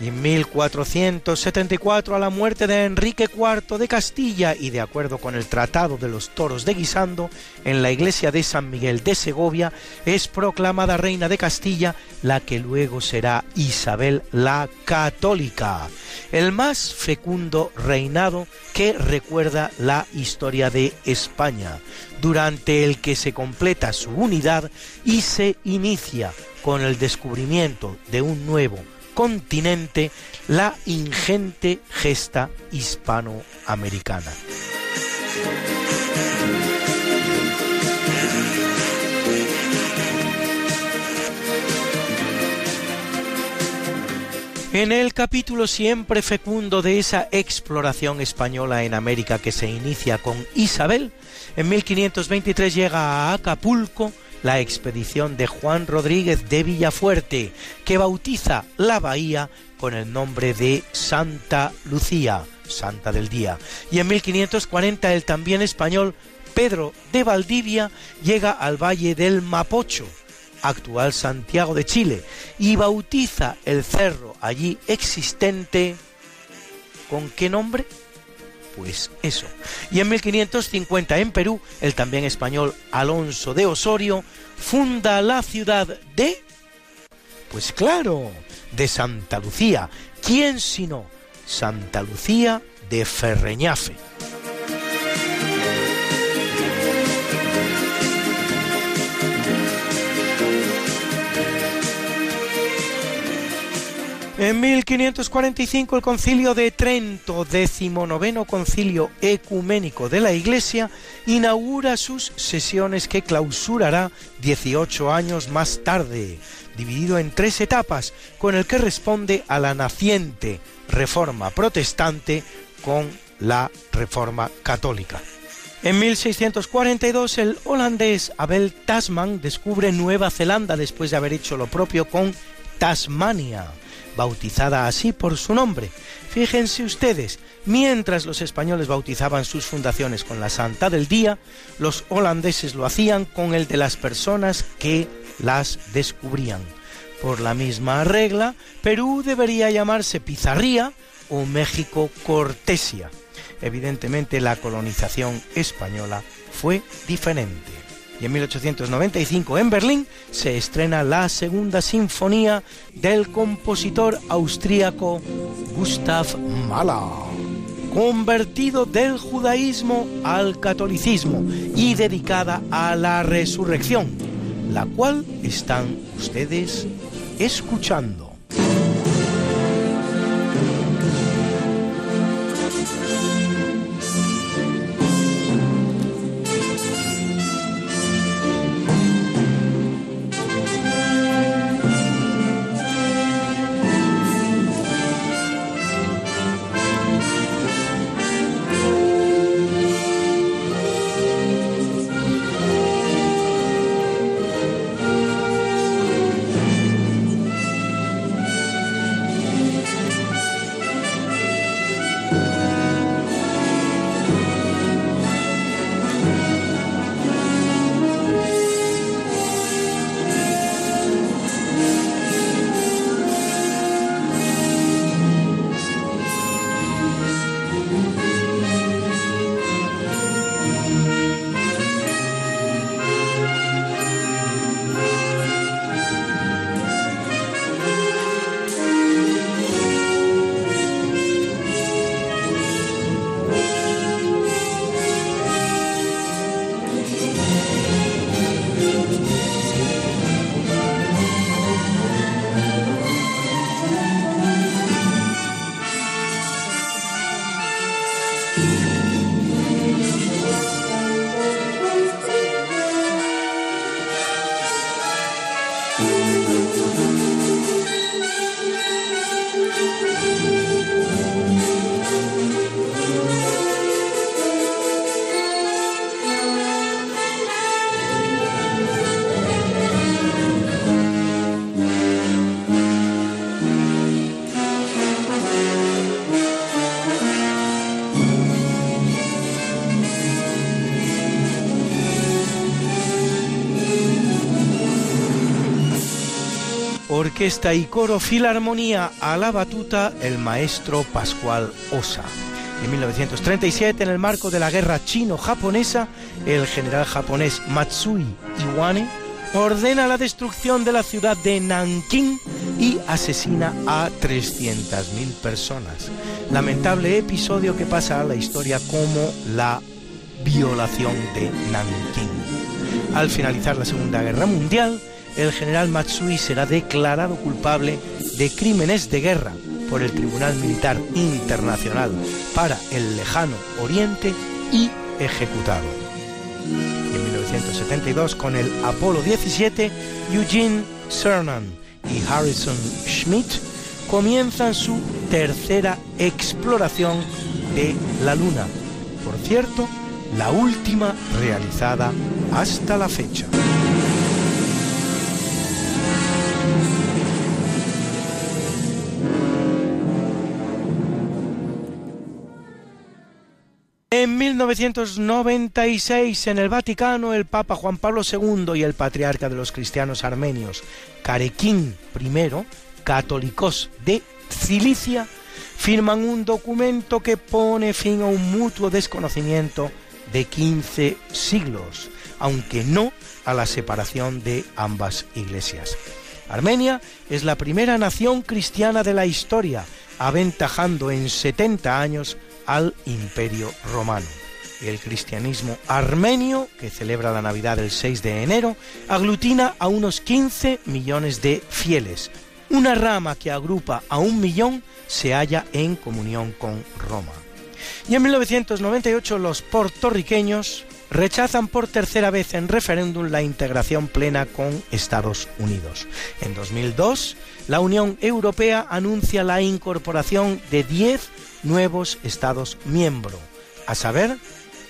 en 1474 a la muerte de Enrique IV de Castilla y de acuerdo con el Tratado de los Toros de Guisando, en la iglesia de San Miguel de Segovia es proclamada reina de Castilla, la que luego será Isabel la Católica, el más fecundo reinado que recuerda la historia de España, durante el que se completa su unidad y se inicia con el descubrimiento de un nuevo continente la ingente gesta hispanoamericana. En el capítulo siempre fecundo de esa exploración española en América que se inicia con Isabel, en 1523 llega a Acapulco la expedición de Juan Rodríguez de Villafuerte, que bautiza la bahía con el nombre de Santa Lucía, Santa del Día. Y en 1540 el también español Pedro de Valdivia llega al valle del Mapocho, actual Santiago de Chile, y bautiza el cerro allí existente ¿con qué nombre? Pues eso. Y en 1550 en Perú, el también español Alonso de Osorio funda la ciudad de... Pues claro, de Santa Lucía. ¿Quién sino Santa Lucía de Ferreñafe? En 1545 el concilio de Trento, decimonoveno concilio ecuménico de la Iglesia, inaugura sus sesiones que clausurará 18 años más tarde, dividido en tres etapas, con el que responde a la naciente reforma protestante con la reforma católica. En 1642 el holandés Abel Tasman descubre Nueva Zelanda después de haber hecho lo propio con Tasmania bautizada así por su nombre. Fíjense ustedes, mientras los españoles bautizaban sus fundaciones con la Santa del Día, los holandeses lo hacían con el de las personas que las descubrían. Por la misma regla, Perú debería llamarse Pizarría o México Cortesia. Evidentemente la colonización española fue diferente y en 1895 en Berlín se estrena la segunda sinfonía del compositor austríaco Gustav Mahler, convertido del judaísmo al catolicismo y dedicada a la resurrección, la cual están ustedes escuchando. Orquesta y coro Filarmonía a la batuta el maestro Pascual Osa. En 1937, en el marco de la guerra chino-japonesa, el general japonés Matsui Iwane ordena la destrucción de la ciudad de Nanking y asesina a 300.000 personas. Lamentable episodio que pasa a la historia como la violación de Nanking. Al finalizar la Segunda Guerra Mundial, el general Matsui será declarado culpable de crímenes de guerra por el Tribunal Militar Internacional para el Lejano Oriente y ejecutado. En 1972, con el Apolo 17, Eugene Cernan y Harrison Schmidt comienzan su tercera exploración de la Luna. Por cierto, la última realizada hasta la fecha. En 1996, en el Vaticano, el Papa Juan Pablo II y el patriarca de los cristianos armenios, Carequín I, católicos de Cilicia, firman un documento que pone fin a un mutuo desconocimiento de 15 siglos, aunque no a la separación de ambas iglesias. Armenia es la primera nación cristiana de la historia, aventajando en 70 años al Imperio Romano. El cristianismo armenio, que celebra la Navidad el 6 de enero, aglutina a unos 15 millones de fieles. Una rama que agrupa a un millón se halla en comunión con Roma. Y en 1998 los puertorriqueños rechazan por tercera vez en referéndum la integración plena con Estados Unidos. En 2002, la Unión Europea anuncia la incorporación de 10 nuevos Estados miembros, a saber,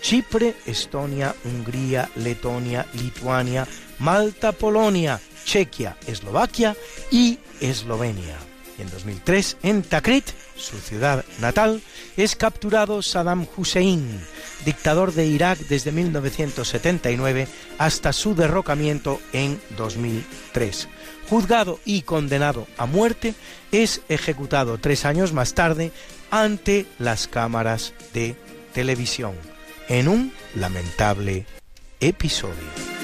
Chipre, Estonia, Hungría, Letonia, Lituania, Malta, Polonia, Chequia, Eslovaquia y Eslovenia. En 2003, en Takrit, su ciudad natal, es capturado Saddam Hussein, dictador de Irak desde 1979 hasta su derrocamiento en 2003. Juzgado y condenado a muerte, es ejecutado tres años más tarde ante las cámaras de televisión en un lamentable episodio.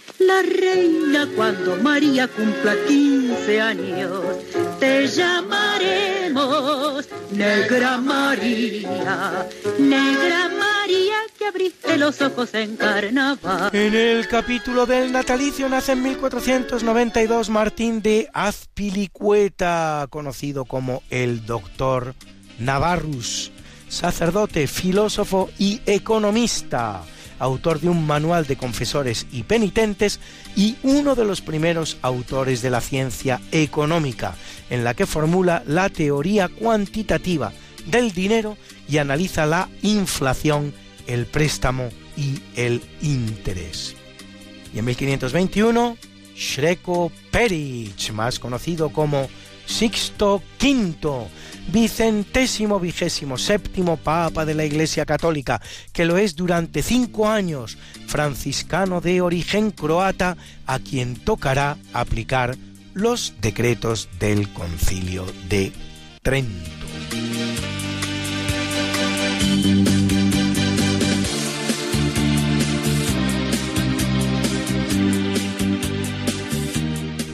la reina cuando María cumpla 15 años. Te llamaremos Negra María, Negra María que abriste los ojos en carnaval. En el capítulo del natalicio nace en 1492 Martín de Azpilicueta, conocido como el doctor Navarrus sacerdote, filósofo y economista, autor de un manual de confesores y penitentes y uno de los primeros autores de la ciencia económica, en la que formula la teoría cuantitativa del dinero y analiza la inflación, el préstamo y el interés. Y en 1521, Shreko Perich, más conocido como Sixto V, vicentésimo vigésimo séptimo Papa de la Iglesia Católica, que lo es durante cinco años, franciscano de origen croata, a quien tocará aplicar los decretos del concilio de Trento.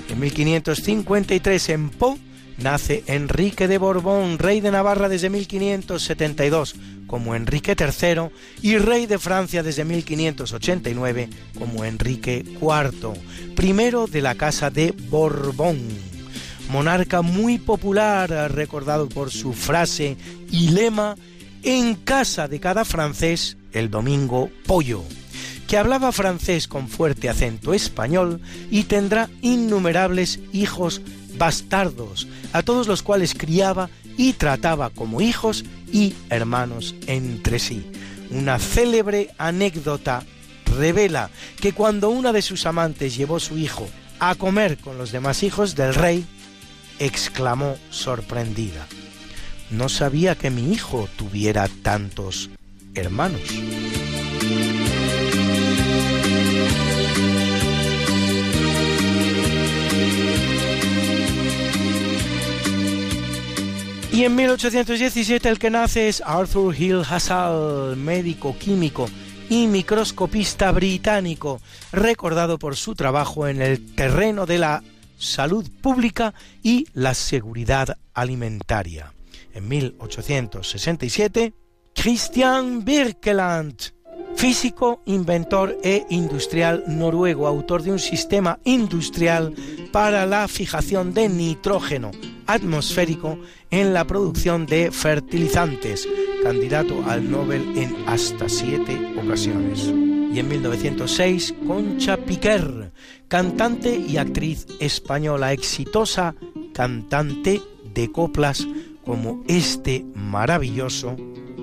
En 1553 en Po nace Enrique de Borbón, rey de Navarra desde 1572, como Enrique III, y rey de Francia desde 1589, como Enrique IV, primero de la Casa de Borbón. Monarca muy popular, recordado por su frase y lema, en casa de cada francés, el domingo pollo que hablaba francés con fuerte acento español y tendrá innumerables hijos bastardos, a todos los cuales criaba y trataba como hijos y hermanos entre sí. Una célebre anécdota revela que cuando una de sus amantes llevó su hijo a comer con los demás hijos del rey, exclamó sorprendida, no sabía que mi hijo tuviera tantos hermanos. Y en 1817 el que nace es Arthur Hill Hassall, médico químico y microscopista británico, recordado por su trabajo en el terreno de la salud pública y la seguridad alimentaria. en 1867, Christian Birkeland, físico, inventor e industrial noruego, autor de un sistema industrial para la fijación de nitrógeno atmosférico en la producción de fertilizantes, candidato al Nobel en hasta siete ocasiones. Y en 1906, Concha Piquer, cantante y actriz española exitosa, cantante de coplas como este maravilloso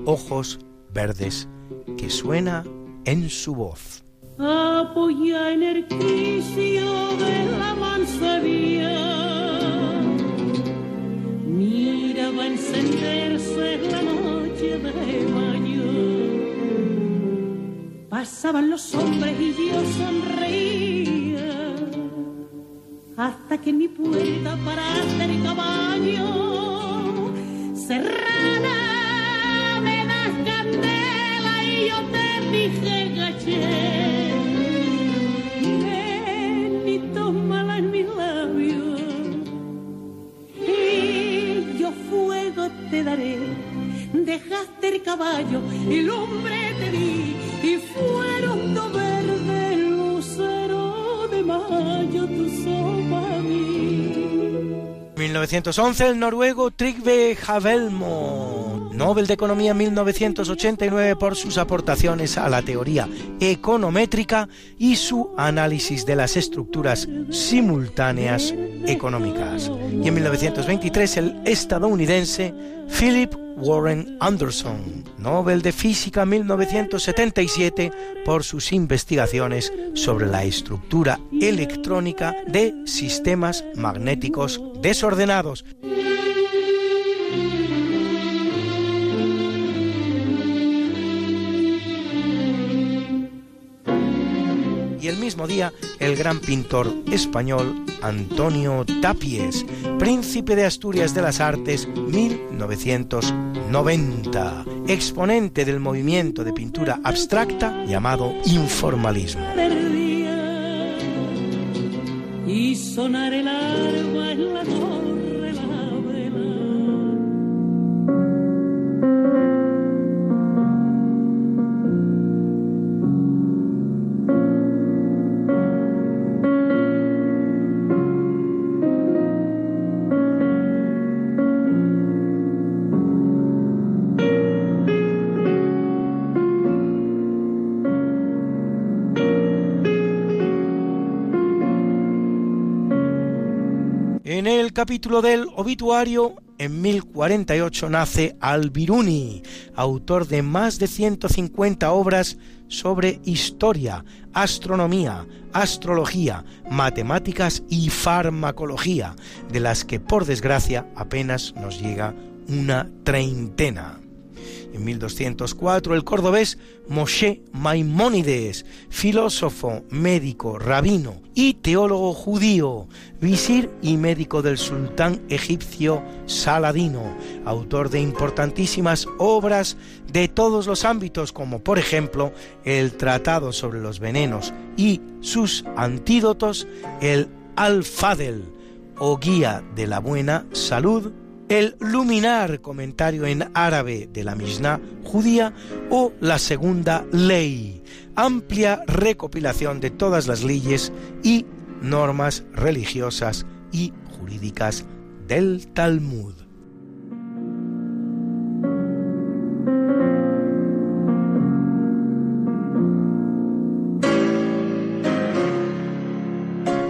Ojos Verdes que suena en su voz. Apoya en el de la manzanilla, mira va a encenderse la noche de mayo. Pasaban los hombres y yo sonreía, hasta que mi puerta para hacer caballo cerrada dije gaché. Ven 1911 el noruego Trygve Havelmo, Nobel de Economía 1989 por sus aportaciones a la teoría econométrica y su análisis de las estructuras simultáneas económicas. Y en 1923 el estadounidense Philip Warren Anderson, Nobel de Física 1977 por sus investigaciones sobre la estructura electrónica de sistemas magnéticos desordenados. Y el mismo día el gran pintor español Antonio Tapies, príncipe de Asturias de las Artes 1990, exponente del movimiento de pintura abstracta llamado informalismo. Capítulo del obituario, en 1048 nace Al-Biruni, autor de más de 150 obras sobre historia, astronomía, astrología, matemáticas y farmacología, de las que por desgracia apenas nos llega una treintena. En 1204 el cordobés Moshe Maimónides, filósofo, médico, rabino y teólogo judío, visir y médico del sultán egipcio Saladino, autor de importantísimas obras de todos los ámbitos como por ejemplo el Tratado sobre los venenos y sus antídotos, el Al-Fadel o Guía de la Buena Salud, el luminar comentario en árabe de la Mishnah judía o la segunda ley, amplia recopilación de todas las leyes y normas religiosas y jurídicas del Talmud.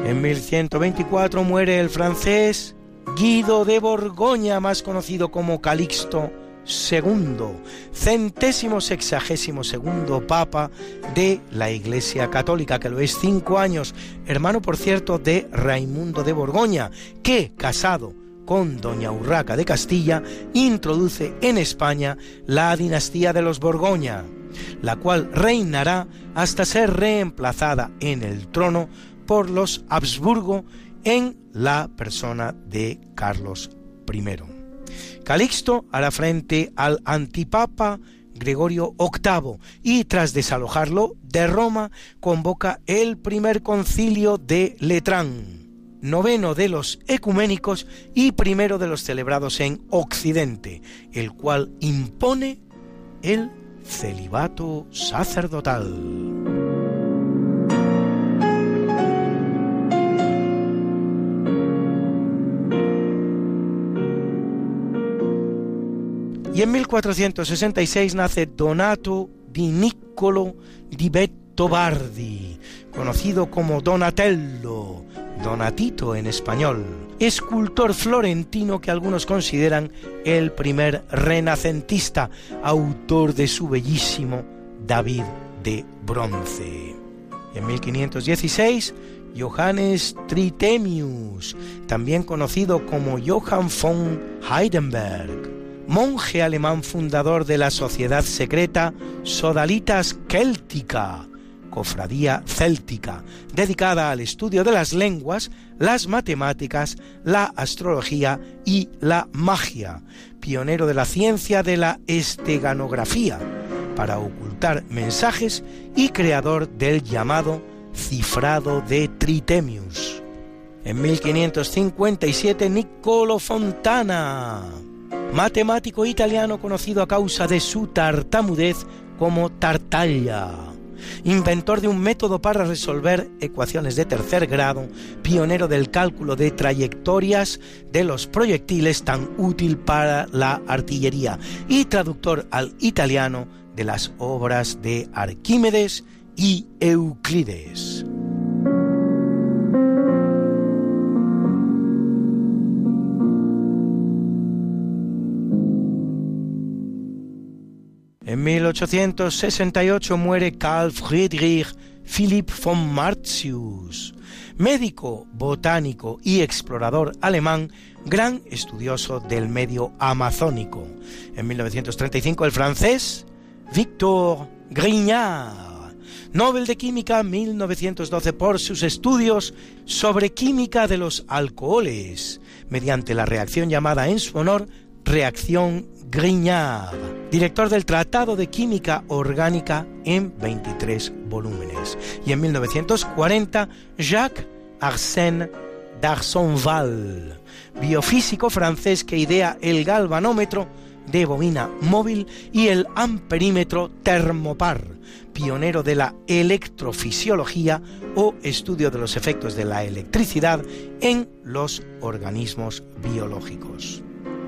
En 1124 muere el francés Guido de Borgoña, más conocido como Calixto II, centésimo sexagésimo segundo papa de la Iglesia Católica, que lo es cinco años, hermano por cierto de Raimundo de Borgoña, que casado con doña Urraca de Castilla, introduce en España la dinastía de los Borgoña, la cual reinará hasta ser reemplazada en el trono por los Habsburgo en la persona de Carlos I. Calixto hará frente al antipapa Gregorio VIII y tras desalojarlo de Roma convoca el primer concilio de Letrán, noveno de los ecuménicos y primero de los celebrados en Occidente, el cual impone el celibato sacerdotal. Y en 1466 nace Donato di Niccolo di Bettobardi, conocido como Donatello, Donatito en español, escultor florentino que algunos consideran el primer renacentista, autor de su bellísimo David de bronce. En 1516, Johannes Tritemius, también conocido como Johann von Heidenberg, monje alemán fundador de la sociedad secreta Sodalitas Céltica, cofradía céltica, dedicada al estudio de las lenguas, las matemáticas, la astrología y la magia, pionero de la ciencia de la esteganografía, para ocultar mensajes y creador del llamado cifrado de Tritemius. En 1557 Niccolo Fontana, matemático italiano conocido a causa de su tartamudez como Tartaglia, inventor de un método para resolver ecuaciones de tercer grado, pionero del cálculo de trayectorias de los proyectiles tan útil para la artillería y traductor al italiano de las obras de Arquímedes y Euclides. En 1868 muere Carl Friedrich Philipp von Martius, médico, botánico y explorador alemán, gran estudioso del medio amazónico. En 1935 el francés Victor Grignard, Nobel de Química 1912 por sus estudios sobre química de los alcoholes, mediante la reacción llamada en su honor reacción Grignard, director del Tratado de Química Orgánica en 23 volúmenes. Y en 1940, Jacques Arsène d'Arsonval, biofísico francés que idea el galvanómetro de bobina móvil y el amperímetro termopar, pionero de la electrofisiología o estudio de los efectos de la electricidad en los organismos biológicos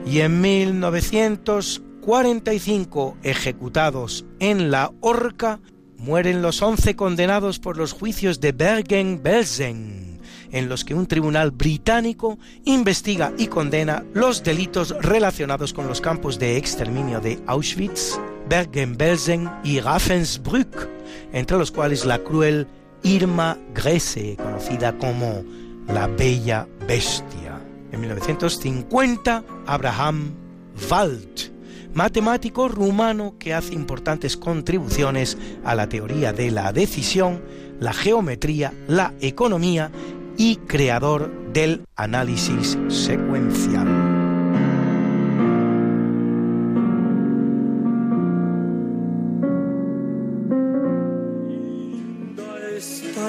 y en 1945 ejecutados en la horca, mueren los once condenados por los juicios de Bergen-Belsen, en los que un tribunal británico investiga y condena los delitos relacionados con los campos de exterminio de Auschwitz, Bergen-Belsen y Ravensbrück, entre los cuales la cruel Irma Grese, conocida como la Bella Bestia. En 1950, Abraham Wald, matemático rumano que hace importantes contribuciones a la teoría de la decisión, la geometría, la economía y creador del análisis secuencial.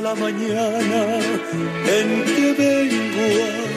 la mañana en que vengo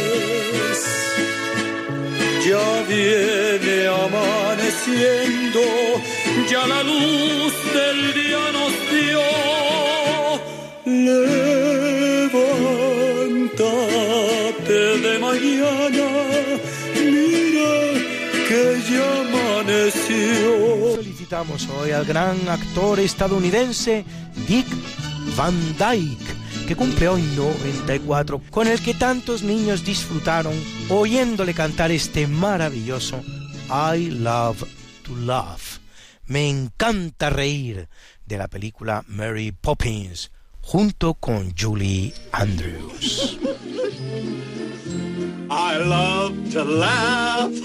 ya viene amaneciendo, ya la luz del día nos dio. Levántate de mañana, mira que ya amaneció. Felicitamos hoy al gran actor estadounidense Dick Van Dyke que cumple hoy 94, con el que tantos niños disfrutaron oyéndole cantar este maravilloso I Love to Love. Me encanta reír de la película Mary Poppins junto con Julie Andrews. I love to laugh <laughs>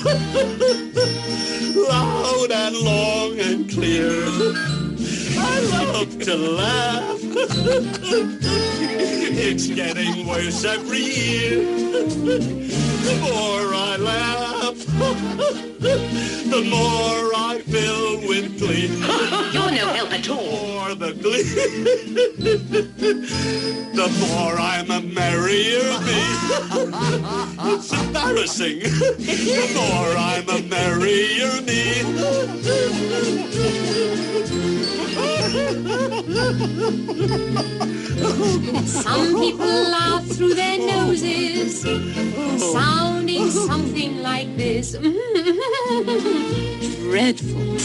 loud and long and clear. I love to laugh. <laughs> it's getting worse every year. The more I laugh, <laughs> the more I fill with glee. <laughs> You're no help at all. The More the glee, the more I'm a merrier me. It's embarrassing. The more I'm a merrier me. Some people laugh through their noses, sounding something like this. <laughs> Dreadful.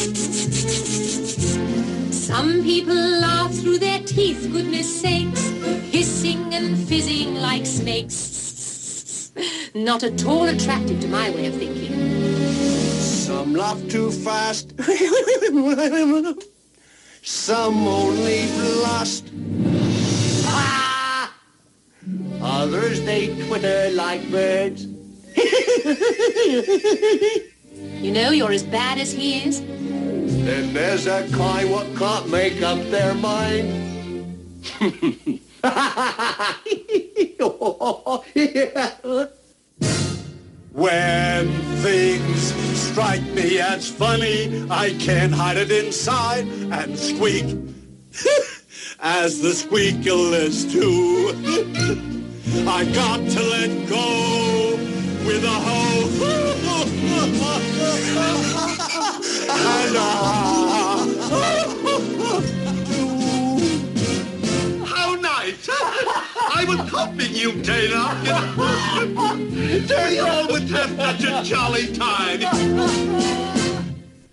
Some people laugh through their teeth, goodness sakes, hissing and fizzing like snakes. Not at all attractive to my way of thinking. Some laugh too fast. <laughs> Some only blast. Ah! Others they twitter like birds. <laughs> you know, you're as bad as he is. Then there's a kind what can't make up their mind. <laughs> <laughs> when things strike me as funny, I can't hide it inside and squeak. <laughs> as the squeakers too. <laughs> I got to let go with a hoe. <laughs> and, uh, I was. You all would have such a jolly time.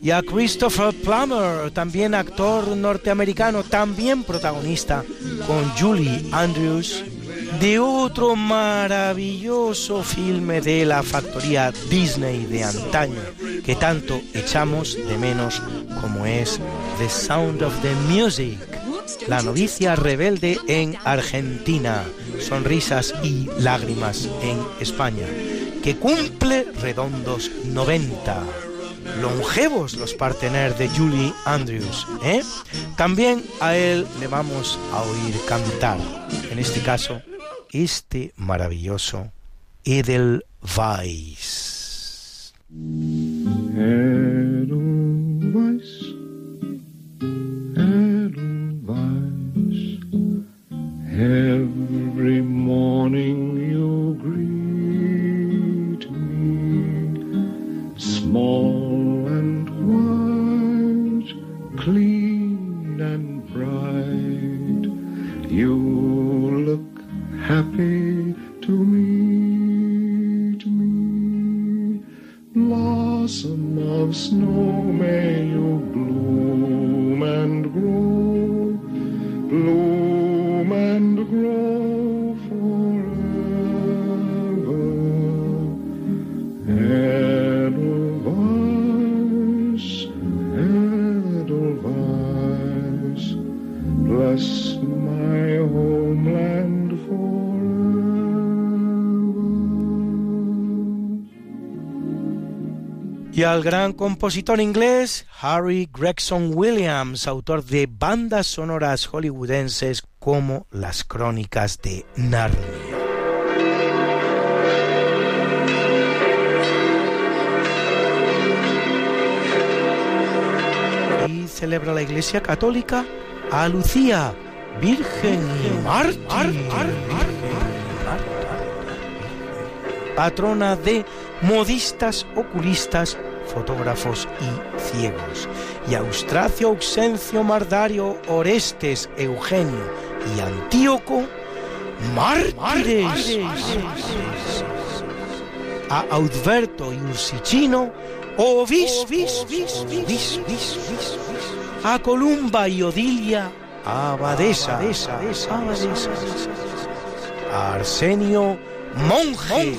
y a Christopher Plummer, también actor norteamericano, también protagonista, con Julie Andrews, de otro maravilloso filme de la factoría Disney de antaño, que tanto echamos de menos como es The Sound of the Music, la novicia rebelde en Argentina, sonrisas y lágrimas en España, que cumple redondos 90 longevos los partener de Julie Andrews. ¿eh? También a él le vamos a oír cantar, en este caso, este maravilloso Edelweiss. Edelweiss, heaven. Y al gran compositor inglés Harry Gregson Williams, autor de bandas sonoras hollywoodenses como Las Crónicas de Narnia. Y celebra la Iglesia Católica a Lucía, Virgen y Mártir, patrona de modistas, oculistas, fotógrafos y ciegos, y Austracio, Auxencio, Mardario, Orestes, Eugenio y Antíoco, mártires. A Audberto y Ursicino, obispos. A Columba y Odilia, abadesa. A Arsenio, monje.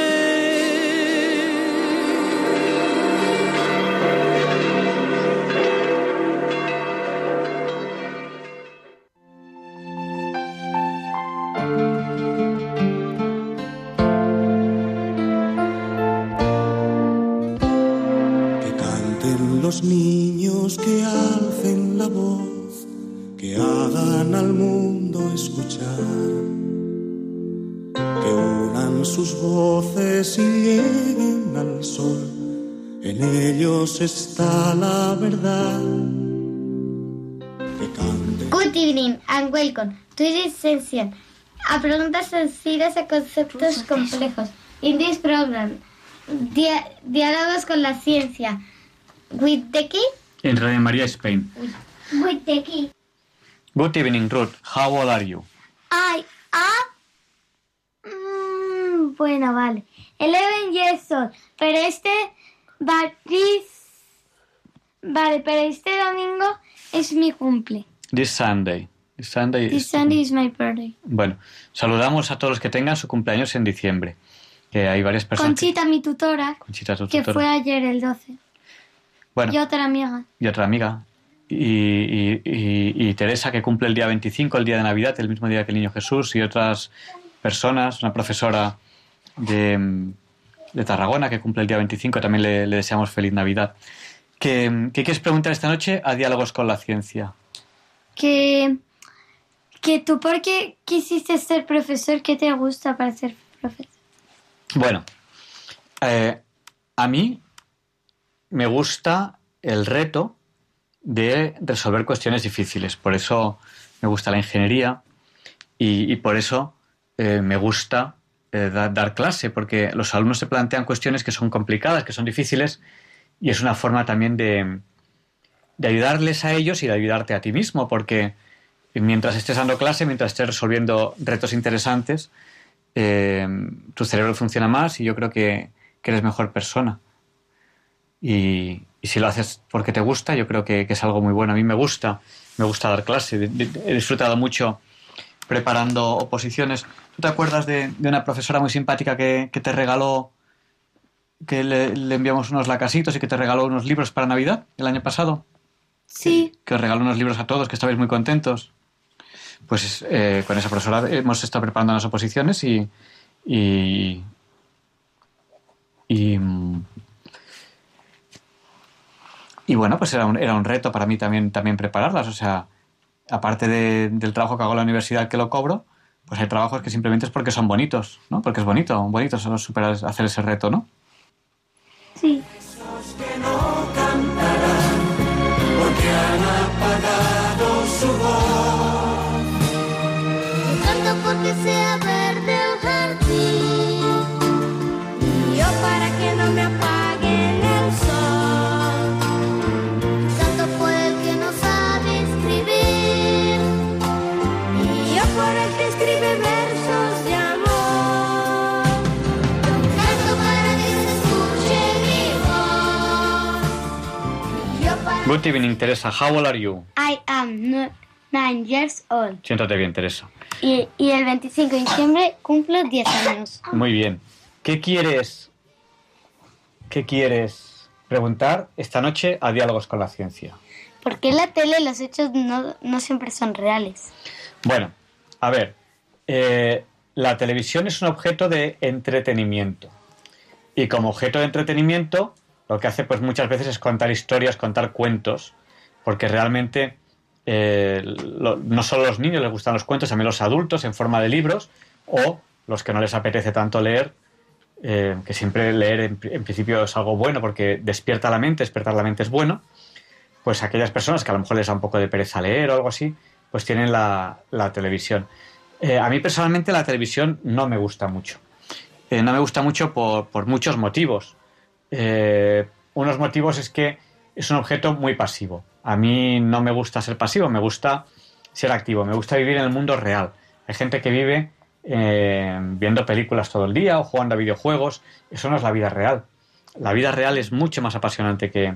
Los niños, que alcen la voz, que hagan al mundo escuchar, que unan sus voces y lleguen al sol. En ellos está la verdad. Good evening and welcome to this session. A preguntas sencillas a conceptos complejos. In this program, dia- diálogos con la ciencia. With the key? En Radio María Spain. With the key. Good evening, Ruth. How old are you? I am... Mm, bueno, vale. 11 years old. Pero este... But this... Vale, pero este domingo es mi cumple. This Sunday. This Sunday This is- Sunday is my birthday. Bueno, saludamos a todos los que tengan su cumpleaños en diciembre. Que hay varias personas. Conchita, mi tutora, Conchita, tu que tutora. fue ayer el 12. Bueno, Y otra amiga. y otra amiga. Y, y- y- y Teresa, que cumple el día 25, el día de Navidad, el mismo día que el Niño Jesús, y otras personas, una profesora de, de Tarragona, que cumple el día 25, también le, le deseamos feliz Navidad. ¿Qué, ¿Qué quieres preguntar esta noche a Diálogos con la Ciencia? Que, que tú, ¿por qué quisiste ser profesor? ¿Qué te gusta para ser profesor? Bueno, eh, a mí me gusta el reto de resolver cuestiones difíciles. Por eso me gusta la ingeniería y, por eso eh, me gusta eh, da- dar clase, porque los alumnos se plantean cuestiones que son complicadas, que son difíciles, y es una forma también de, ayudarles a ellos y de ayudarte a ti mismo, porque mientras estés dando clase, mientras estés resolviendo retos interesantes, eh, tu cerebro funciona más y yo creo que eres mejor persona. Y, y si lo haces porque te gusta, yo creo que, que es algo muy bueno. A mí me gusta, me gusta dar clase. He disfrutado mucho preparando oposiciones. ¿Tú te acuerdas de, de una profesora muy simpática que, que te regaló, que le, le enviamos unos lacasitos y que te regaló unos libros para Navidad el año pasado? Sí. Que os regaló unos libros a todos, que estabais muy contentos. Pues eh, con esa profesora hemos estado preparando las oposiciones y. y. y, mm, y bueno, pues era un, era un reto para mí también, también prepararlas. O sea, aparte de- del trabajo que hago en la universidad que lo cobro, pues hay trabajos que simplemente es porque son bonitos, ¿no? Porque es bonito, bonito solo superar, hacer ese reto, ¿no? Sí. porque sea Good evening, Teresa. How old are you? I am no- nine years old. Siéntate bien, Teresa. Y, y el 25 de diciembre cumplo 10 años. Muy bien. ¿Qué quieres, qué quieres preguntar esta noche a Diálogos con la Ciencia? ¿Por qué en la tele los hechos no, no siempre son reales? Bueno, a ver, eh, la televisión es un objeto de entretenimiento. Y como objeto de entretenimiento, lo que hace pues muchas veces es contar historias, contar cuentos, porque realmente eh, no solo a los niños les gustan los cuentos, también los adultos en forma de libros, o los que no les apetece tanto leer, eh, que siempre leer en, pri- en principio es algo bueno porque despierta la mente, despertar la mente es bueno, pues aquellas personas que a lo mejor les da un poco de pereza leer o algo así, pues tienen la, televisión. Eh, a mí personalmente la televisión no me gusta mucho. No me gusta mucho por muchos motivos. Eh, unos motivos es que es un objeto muy pasivo. A mí no me gusta ser pasivo, me gusta ser activo, me gusta vivir en el mundo real. Hay gente que vive viendo películas todo el día o jugando a videojuegos. Eso no es la vida real. La vida real es mucho más apasionante que,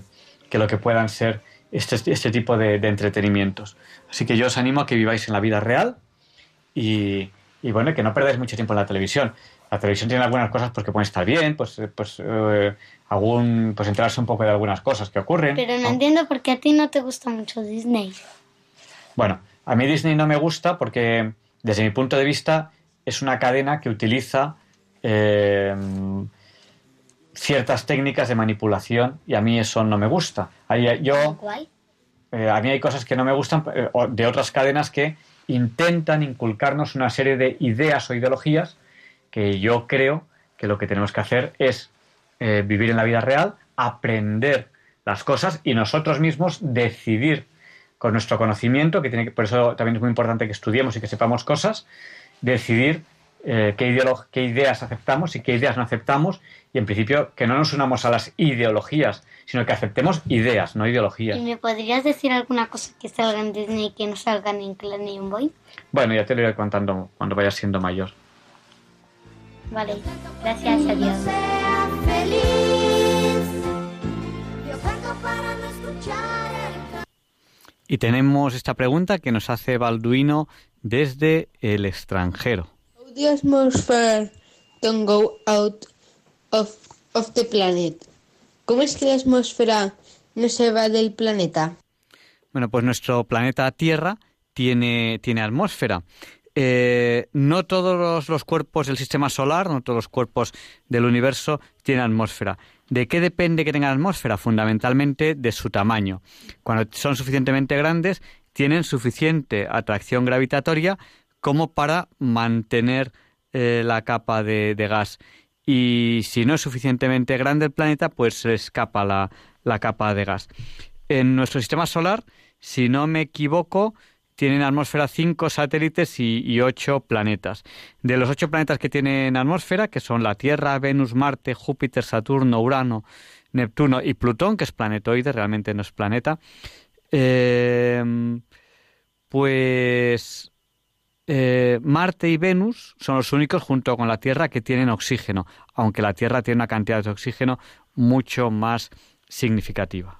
que lo que puedan ser este, este tipo de, entretenimientos. Así que yo os animo a que viváis en la vida real y, bueno, que no perdáis mucho tiempo en la televisión. La televisión tiene algunas cosas pues, que pueden estar bien, pues, pues, eh, algún, pues enterarse un poco de algunas cosas que ocurren. Pero no, entiendo por qué a ti no te gusta mucho Disney. Bueno, a mí Disney no me gusta porque, desde mi punto de vista, es una cadena que utiliza eh, ciertas técnicas de manipulación y a mí eso no me gusta. yo, eh, a mí hay cosas que no me gustan eh, de otras cadenas que intentan inculcarnos una serie de ideas o ideologías que yo creo que lo que tenemos que hacer es eh, vivir en la vida real, aprender las cosas y nosotros mismos decidir con nuestro conocimiento, que tiene que, por eso también es muy importante que estudiemos y que sepamos cosas, decidir qué, qué ideas aceptamos y qué ideas no aceptamos y en principio que no nos unamos a las ideologías, sino que aceptemos ideas, no ideologías. ¿Y me podrías decir alguna cosa que salga en Disney y que no salga ni en Clan ni en Boy? Bueno, ya te lo iré contando cuando vayas siendo mayor. Vale, gracias, adiós. Y tenemos esta pregunta que nos hace Balduino desde el extranjero. don't go out of, the planet. ¿Cómo es que la atmósfera no se va del planeta? Bueno, pues nuestro planeta Tierra tiene, tiene atmósfera. Eh, no todos los, cuerpos del sistema solar, no todos los cuerpos del universo tienen atmósfera. ¿De qué depende que tengan atmósfera? Fundamentalmente de su tamaño. Cuando son suficientemente grandes, tienen suficiente atracción gravitatoria como para mantener eh, la capa de, de gas y si no es suficientemente grande el planeta, pues se escapa la, la capa de gas. En nuestro sistema solar, si no me equivoco, tienen atmósfera cinco satélites y, ocho planetas. De los ocho planetas que tienen atmósfera, que son la Tierra, Venus, Marte, Júpiter, Saturno, Urano, Neptuno y Plutón, que es planetoide, realmente no es planeta, eh, pues eh, Marte y Venus son los únicos junto con la Tierra que tienen oxígeno, aunque la Tierra tiene una cantidad de oxígeno mucho más significativa.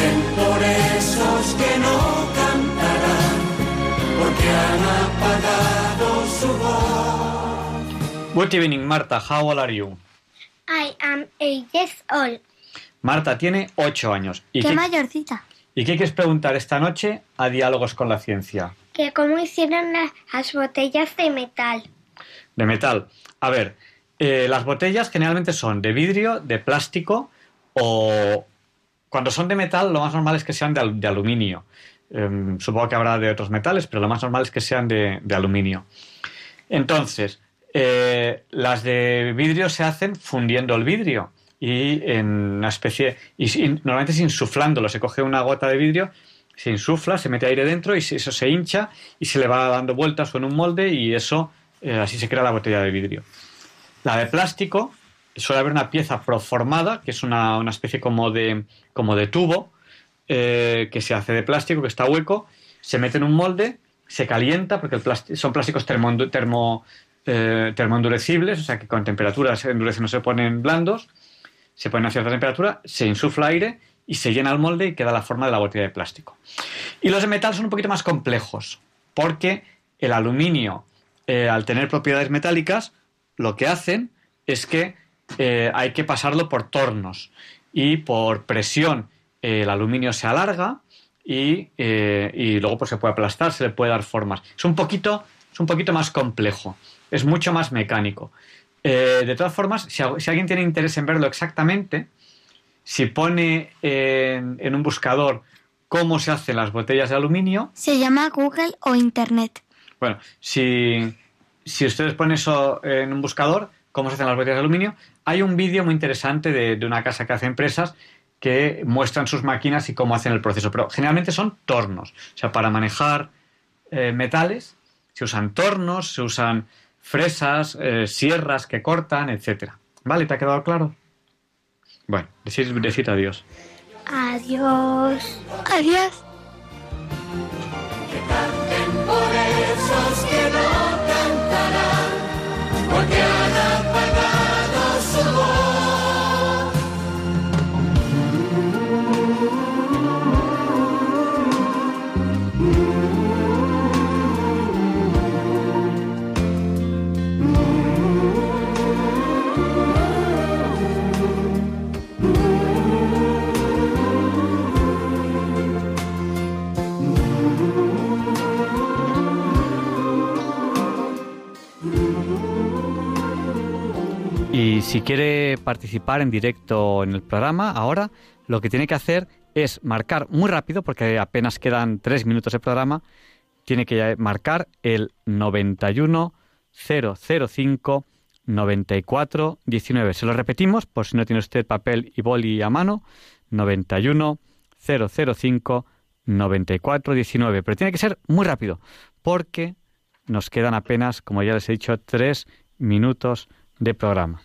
Canten por esos que no cantarán porque han apagado su voz. Good evening, Marta. How old are you? I am eight years old. Marta tiene ocho años. ¿Y qué, mayorcita? ¿Y qué quieres preguntar esta noche a Diálogos con la Ciencia? que cómo hicieron las, botellas de metal. De metal. A ver, eh, las botellas generalmente son de vidrio, de plástico o cuando son de metal lo más normal es que sean de, aluminio. Em, supongo que habrá de otros metales, pero lo más normal es que sean de, aluminio. Entonces, eh, las de vidrio se hacen fundiendo el vidrio y en una especie y, normalmente es insuflándolo. Se coge una gota de vidrio se insufla, se mete aire dentro y eso se hincha y se le va dando vueltas en un molde y eso eh, así se crea la botella de vidrio. La de plástico suele haber una pieza proformada, que es una, especie como de, como de tubo eh, que se hace de plástico, que está hueco, se mete en un molde, se calienta, porque son plásticos termo, termo, eh, termoendurecibles, o sea que con temperatura se endurecen, no se ponen blandos, se ponen a cierta temperatura, se insufla aire y se llena el molde y queda la forma de la botella de plástico. Y los de metal son un poquito más complejos, porque el aluminio, eh, al tener propiedades metálicas, lo que hacen es que eh, hay que pasarlo por tornos. y por presión el aluminio se alarga y, y luego pues se puede aplastar, se le puede dar formas. Es un poquito, es un poquito más complejo, es mucho más mecánico. de todas formas, si, si, alguien tiene interés en verlo exactamente, si pone en, en un buscador cómo se hacen las botellas de aluminio. Se llama Google o Internet. Bueno, si, si ustedes ponen eso en un buscador, cómo se hacen las botellas de aluminio, hay un vídeo muy interesante de, de, una casa que hace empresas que muestran sus máquinas y cómo hacen el proceso. Pero generalmente son tornos. O sea, para manejar eh, metales se usan tornos, se usan fresas, eh, sierras que cortan, etcétera. ¿Vale? ¿Te ha quedado claro? Bueno, decir, decir adiós. Adiós. Adiós. Que canten por esos que no cantarán, porque si quiere participar en directo en el programa, ahora lo que tiene que hacer es marcar muy rápido, porque apenas quedan tres minutos de programa, tiene que marcar el 91 005 94 19. Se lo repetimos, por si no tiene usted papel y boli a mano, 91 005 94 19. Pero tiene que ser muy rápido, porque nos quedan apenas, como ya les he dicho, tres minutos de programa.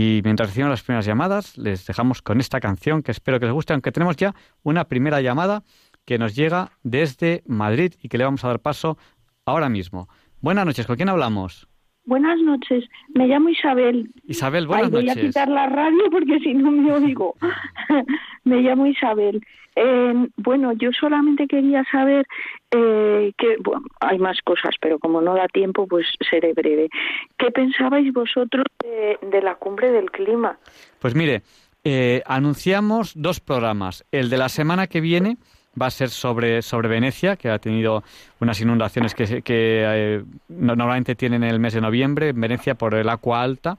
Y mientras recibimos las primeras llamadas, les dejamos con esta canción que espero que les guste, aunque tenemos ya una primera llamada que nos llega desde Madrid y que le vamos a dar paso ahora mismo. Buenas noches, ¿con quién hablamos? Buenas noches, me llamo Isabel. Isabel, buenas Ay, voy noches. a quitar la radio porque si no me oigo. <laughs> me llamo Isabel. Eh, bueno, yo solamente quería saber eh, que bueno, hay más cosas, pero como no da tiempo, pues seré breve. ¿Qué pensabais vosotros de, de la cumbre del clima? Pues mire, eh, anunciamos dos programas. El de la semana que viene va a ser sobre, sobre Venecia, que ha tenido unas inundaciones que, que eh, normalmente tienen en el mes de noviembre en Venecia por el agua alta.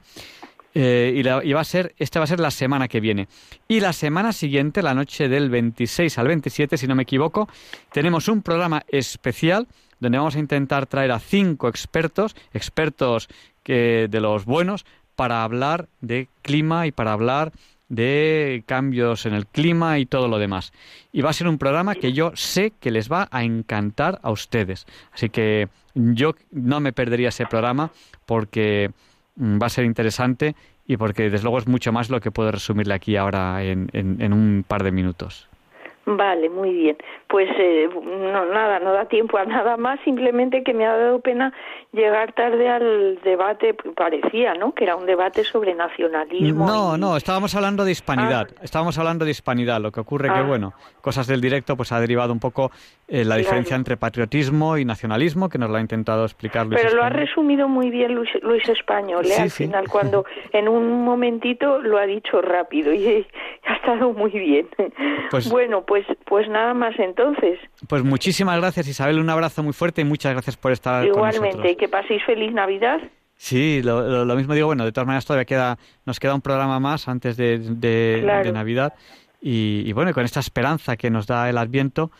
Eh, y, la, y, va a ser, esta va a ser la semana que viene. Y la semana siguiente, la noche del 26 al 27, si no me equivoco, tenemos un programa especial donde vamos a intentar traer a cinco expertos, expertos que, de los buenos, para hablar de clima y para hablar de cambios en el clima y todo lo demás. Y va a ser un programa que yo sé que les va a encantar a ustedes. Así que yo no me perdería ese programa porque va a ser interesante y porque desde luego es mucho más lo que puedo resumirle aquí ahora en, en, en un par de minutos. Vale, muy bien. Pues eh, no, nada, no da tiempo a nada más, simplemente que me ha dado pena llegar tarde al debate, parecía, ¿no? Que era un debate sobre nacionalismo. No, y... no, estábamos hablando de hispanidad, ah. estábamos hablando de hispanidad, lo que ocurre ah. que, bueno, cosas del directo, pues ha derivado un poco eh, la diferencia claro. entre patriotismo y nacionalismo, que nos lo ha intentado explicar Luis Pero Español. lo ha resumido muy bien Luis, Luis Español, ¿eh? Sí, al sí. final, cuando <laughs> en un momentito lo ha dicho rápido y <laughs> ha estado muy bien. Pues, bueno, pues, pues nada más entonces. Pues muchísimas gracias Isabel, un abrazo muy fuerte y muchas gracias por estar Igualmente, y que paséis feliz Navidad. Sí, lo, lo, lo, mismo digo, bueno, de todas maneras todavía queda, nos queda un programa más antes de, de, claro. de Navidad y, y, bueno, con esta esperanza que nos da el Adviento,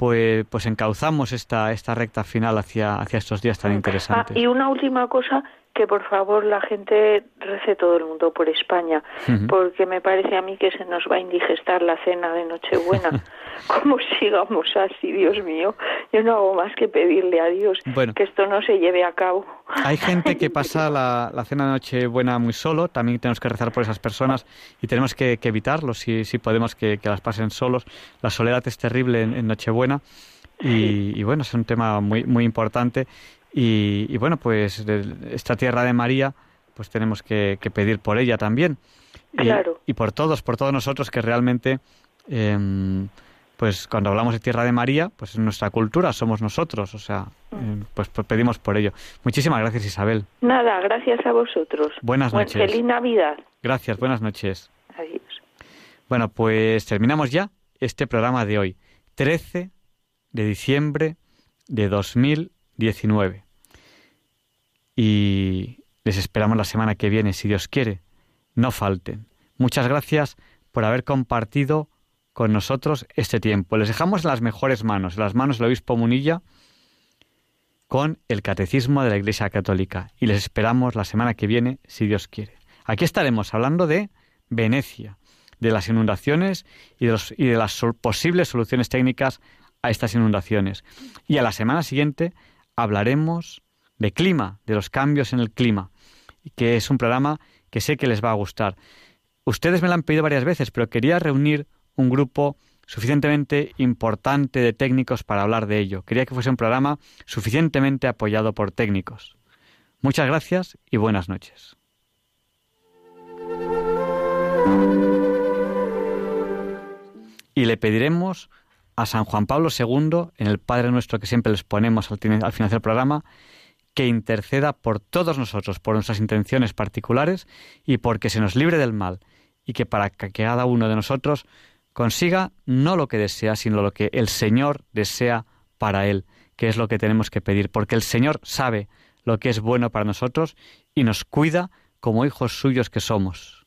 pues, pues encauzamos esta, esta recta final hacia, hacia estos días tan interesantes. Ah, y una última cosa, que por favor la gente rece todo el mundo por España, uh -huh. porque me parece a mí que se nos va a indigestar la cena de Nochebuena. <laughs> Como sigamos así, Dios mío, yo no hago más que pedirle a Dios bueno, que esto no se lleve a cabo. Hay gente que <laughs> pasa la, la, cena de Nochebuena muy solo, también tenemos que rezar por esas personas y tenemos que, que evitarlo si, si podemos que, que, las pasen solos. La soledad es terrible en, en Nochebuena y, y, bueno, es un tema muy, muy importante y, y, bueno, pues esta tierra de María, pues tenemos que, que pedir por ella también. Claro. Y, y, por todos, por todos nosotros que realmente, eh, pues cuando hablamos de tierra de María, pues en nuestra cultura somos nosotros, o sea, eh, pues, pues, pedimos por ello. Muchísimas gracias, Isabel. Nada, gracias a vosotros. Buenas noches. Feliz Navidad. Gracias, buenas noches. Adiós. Bueno, pues terminamos ya este programa de hoy, 13 de diciembre de 2019. Y les esperamos la semana que viene, si Dios quiere. No falten. Muchas gracias por haber compartido con nosotros este tiempo. Les dejamos en las mejores manos, en las manos del obispo Munilla, con el Catecismo de la Iglesia Católica. Y les esperamos la semana que viene, si Dios quiere. Aquí estaremos hablando de Venecia, de las inundaciones y de, y de las posibles soluciones técnicas a estas inundaciones. Y a la semana siguiente hablaremos de clima, de los cambios en el clima, que es un programa que sé que les va a gustar. Ustedes me lo han pedido varias veces, pero quería reunir un grupo suficientemente importante de técnicos para hablar de ello. Quería que fuese un programa suficientemente apoyado por técnicos. Muchas gracias y buenas noches. Y le pediremos a San Juan Pablo II, en el Padre Nuestro que siempre les ponemos al, al final del programa, que interceda por todos nosotros, por nuestras intenciones particulares y porque se nos libre del mal y que para que cada uno de nosotros consiga no lo que desea, sino lo que el Señor desea para él, que es lo que tenemos que pedir, porque el Señor sabe lo que es bueno para nosotros y nos cuida como hijos suyos que somos.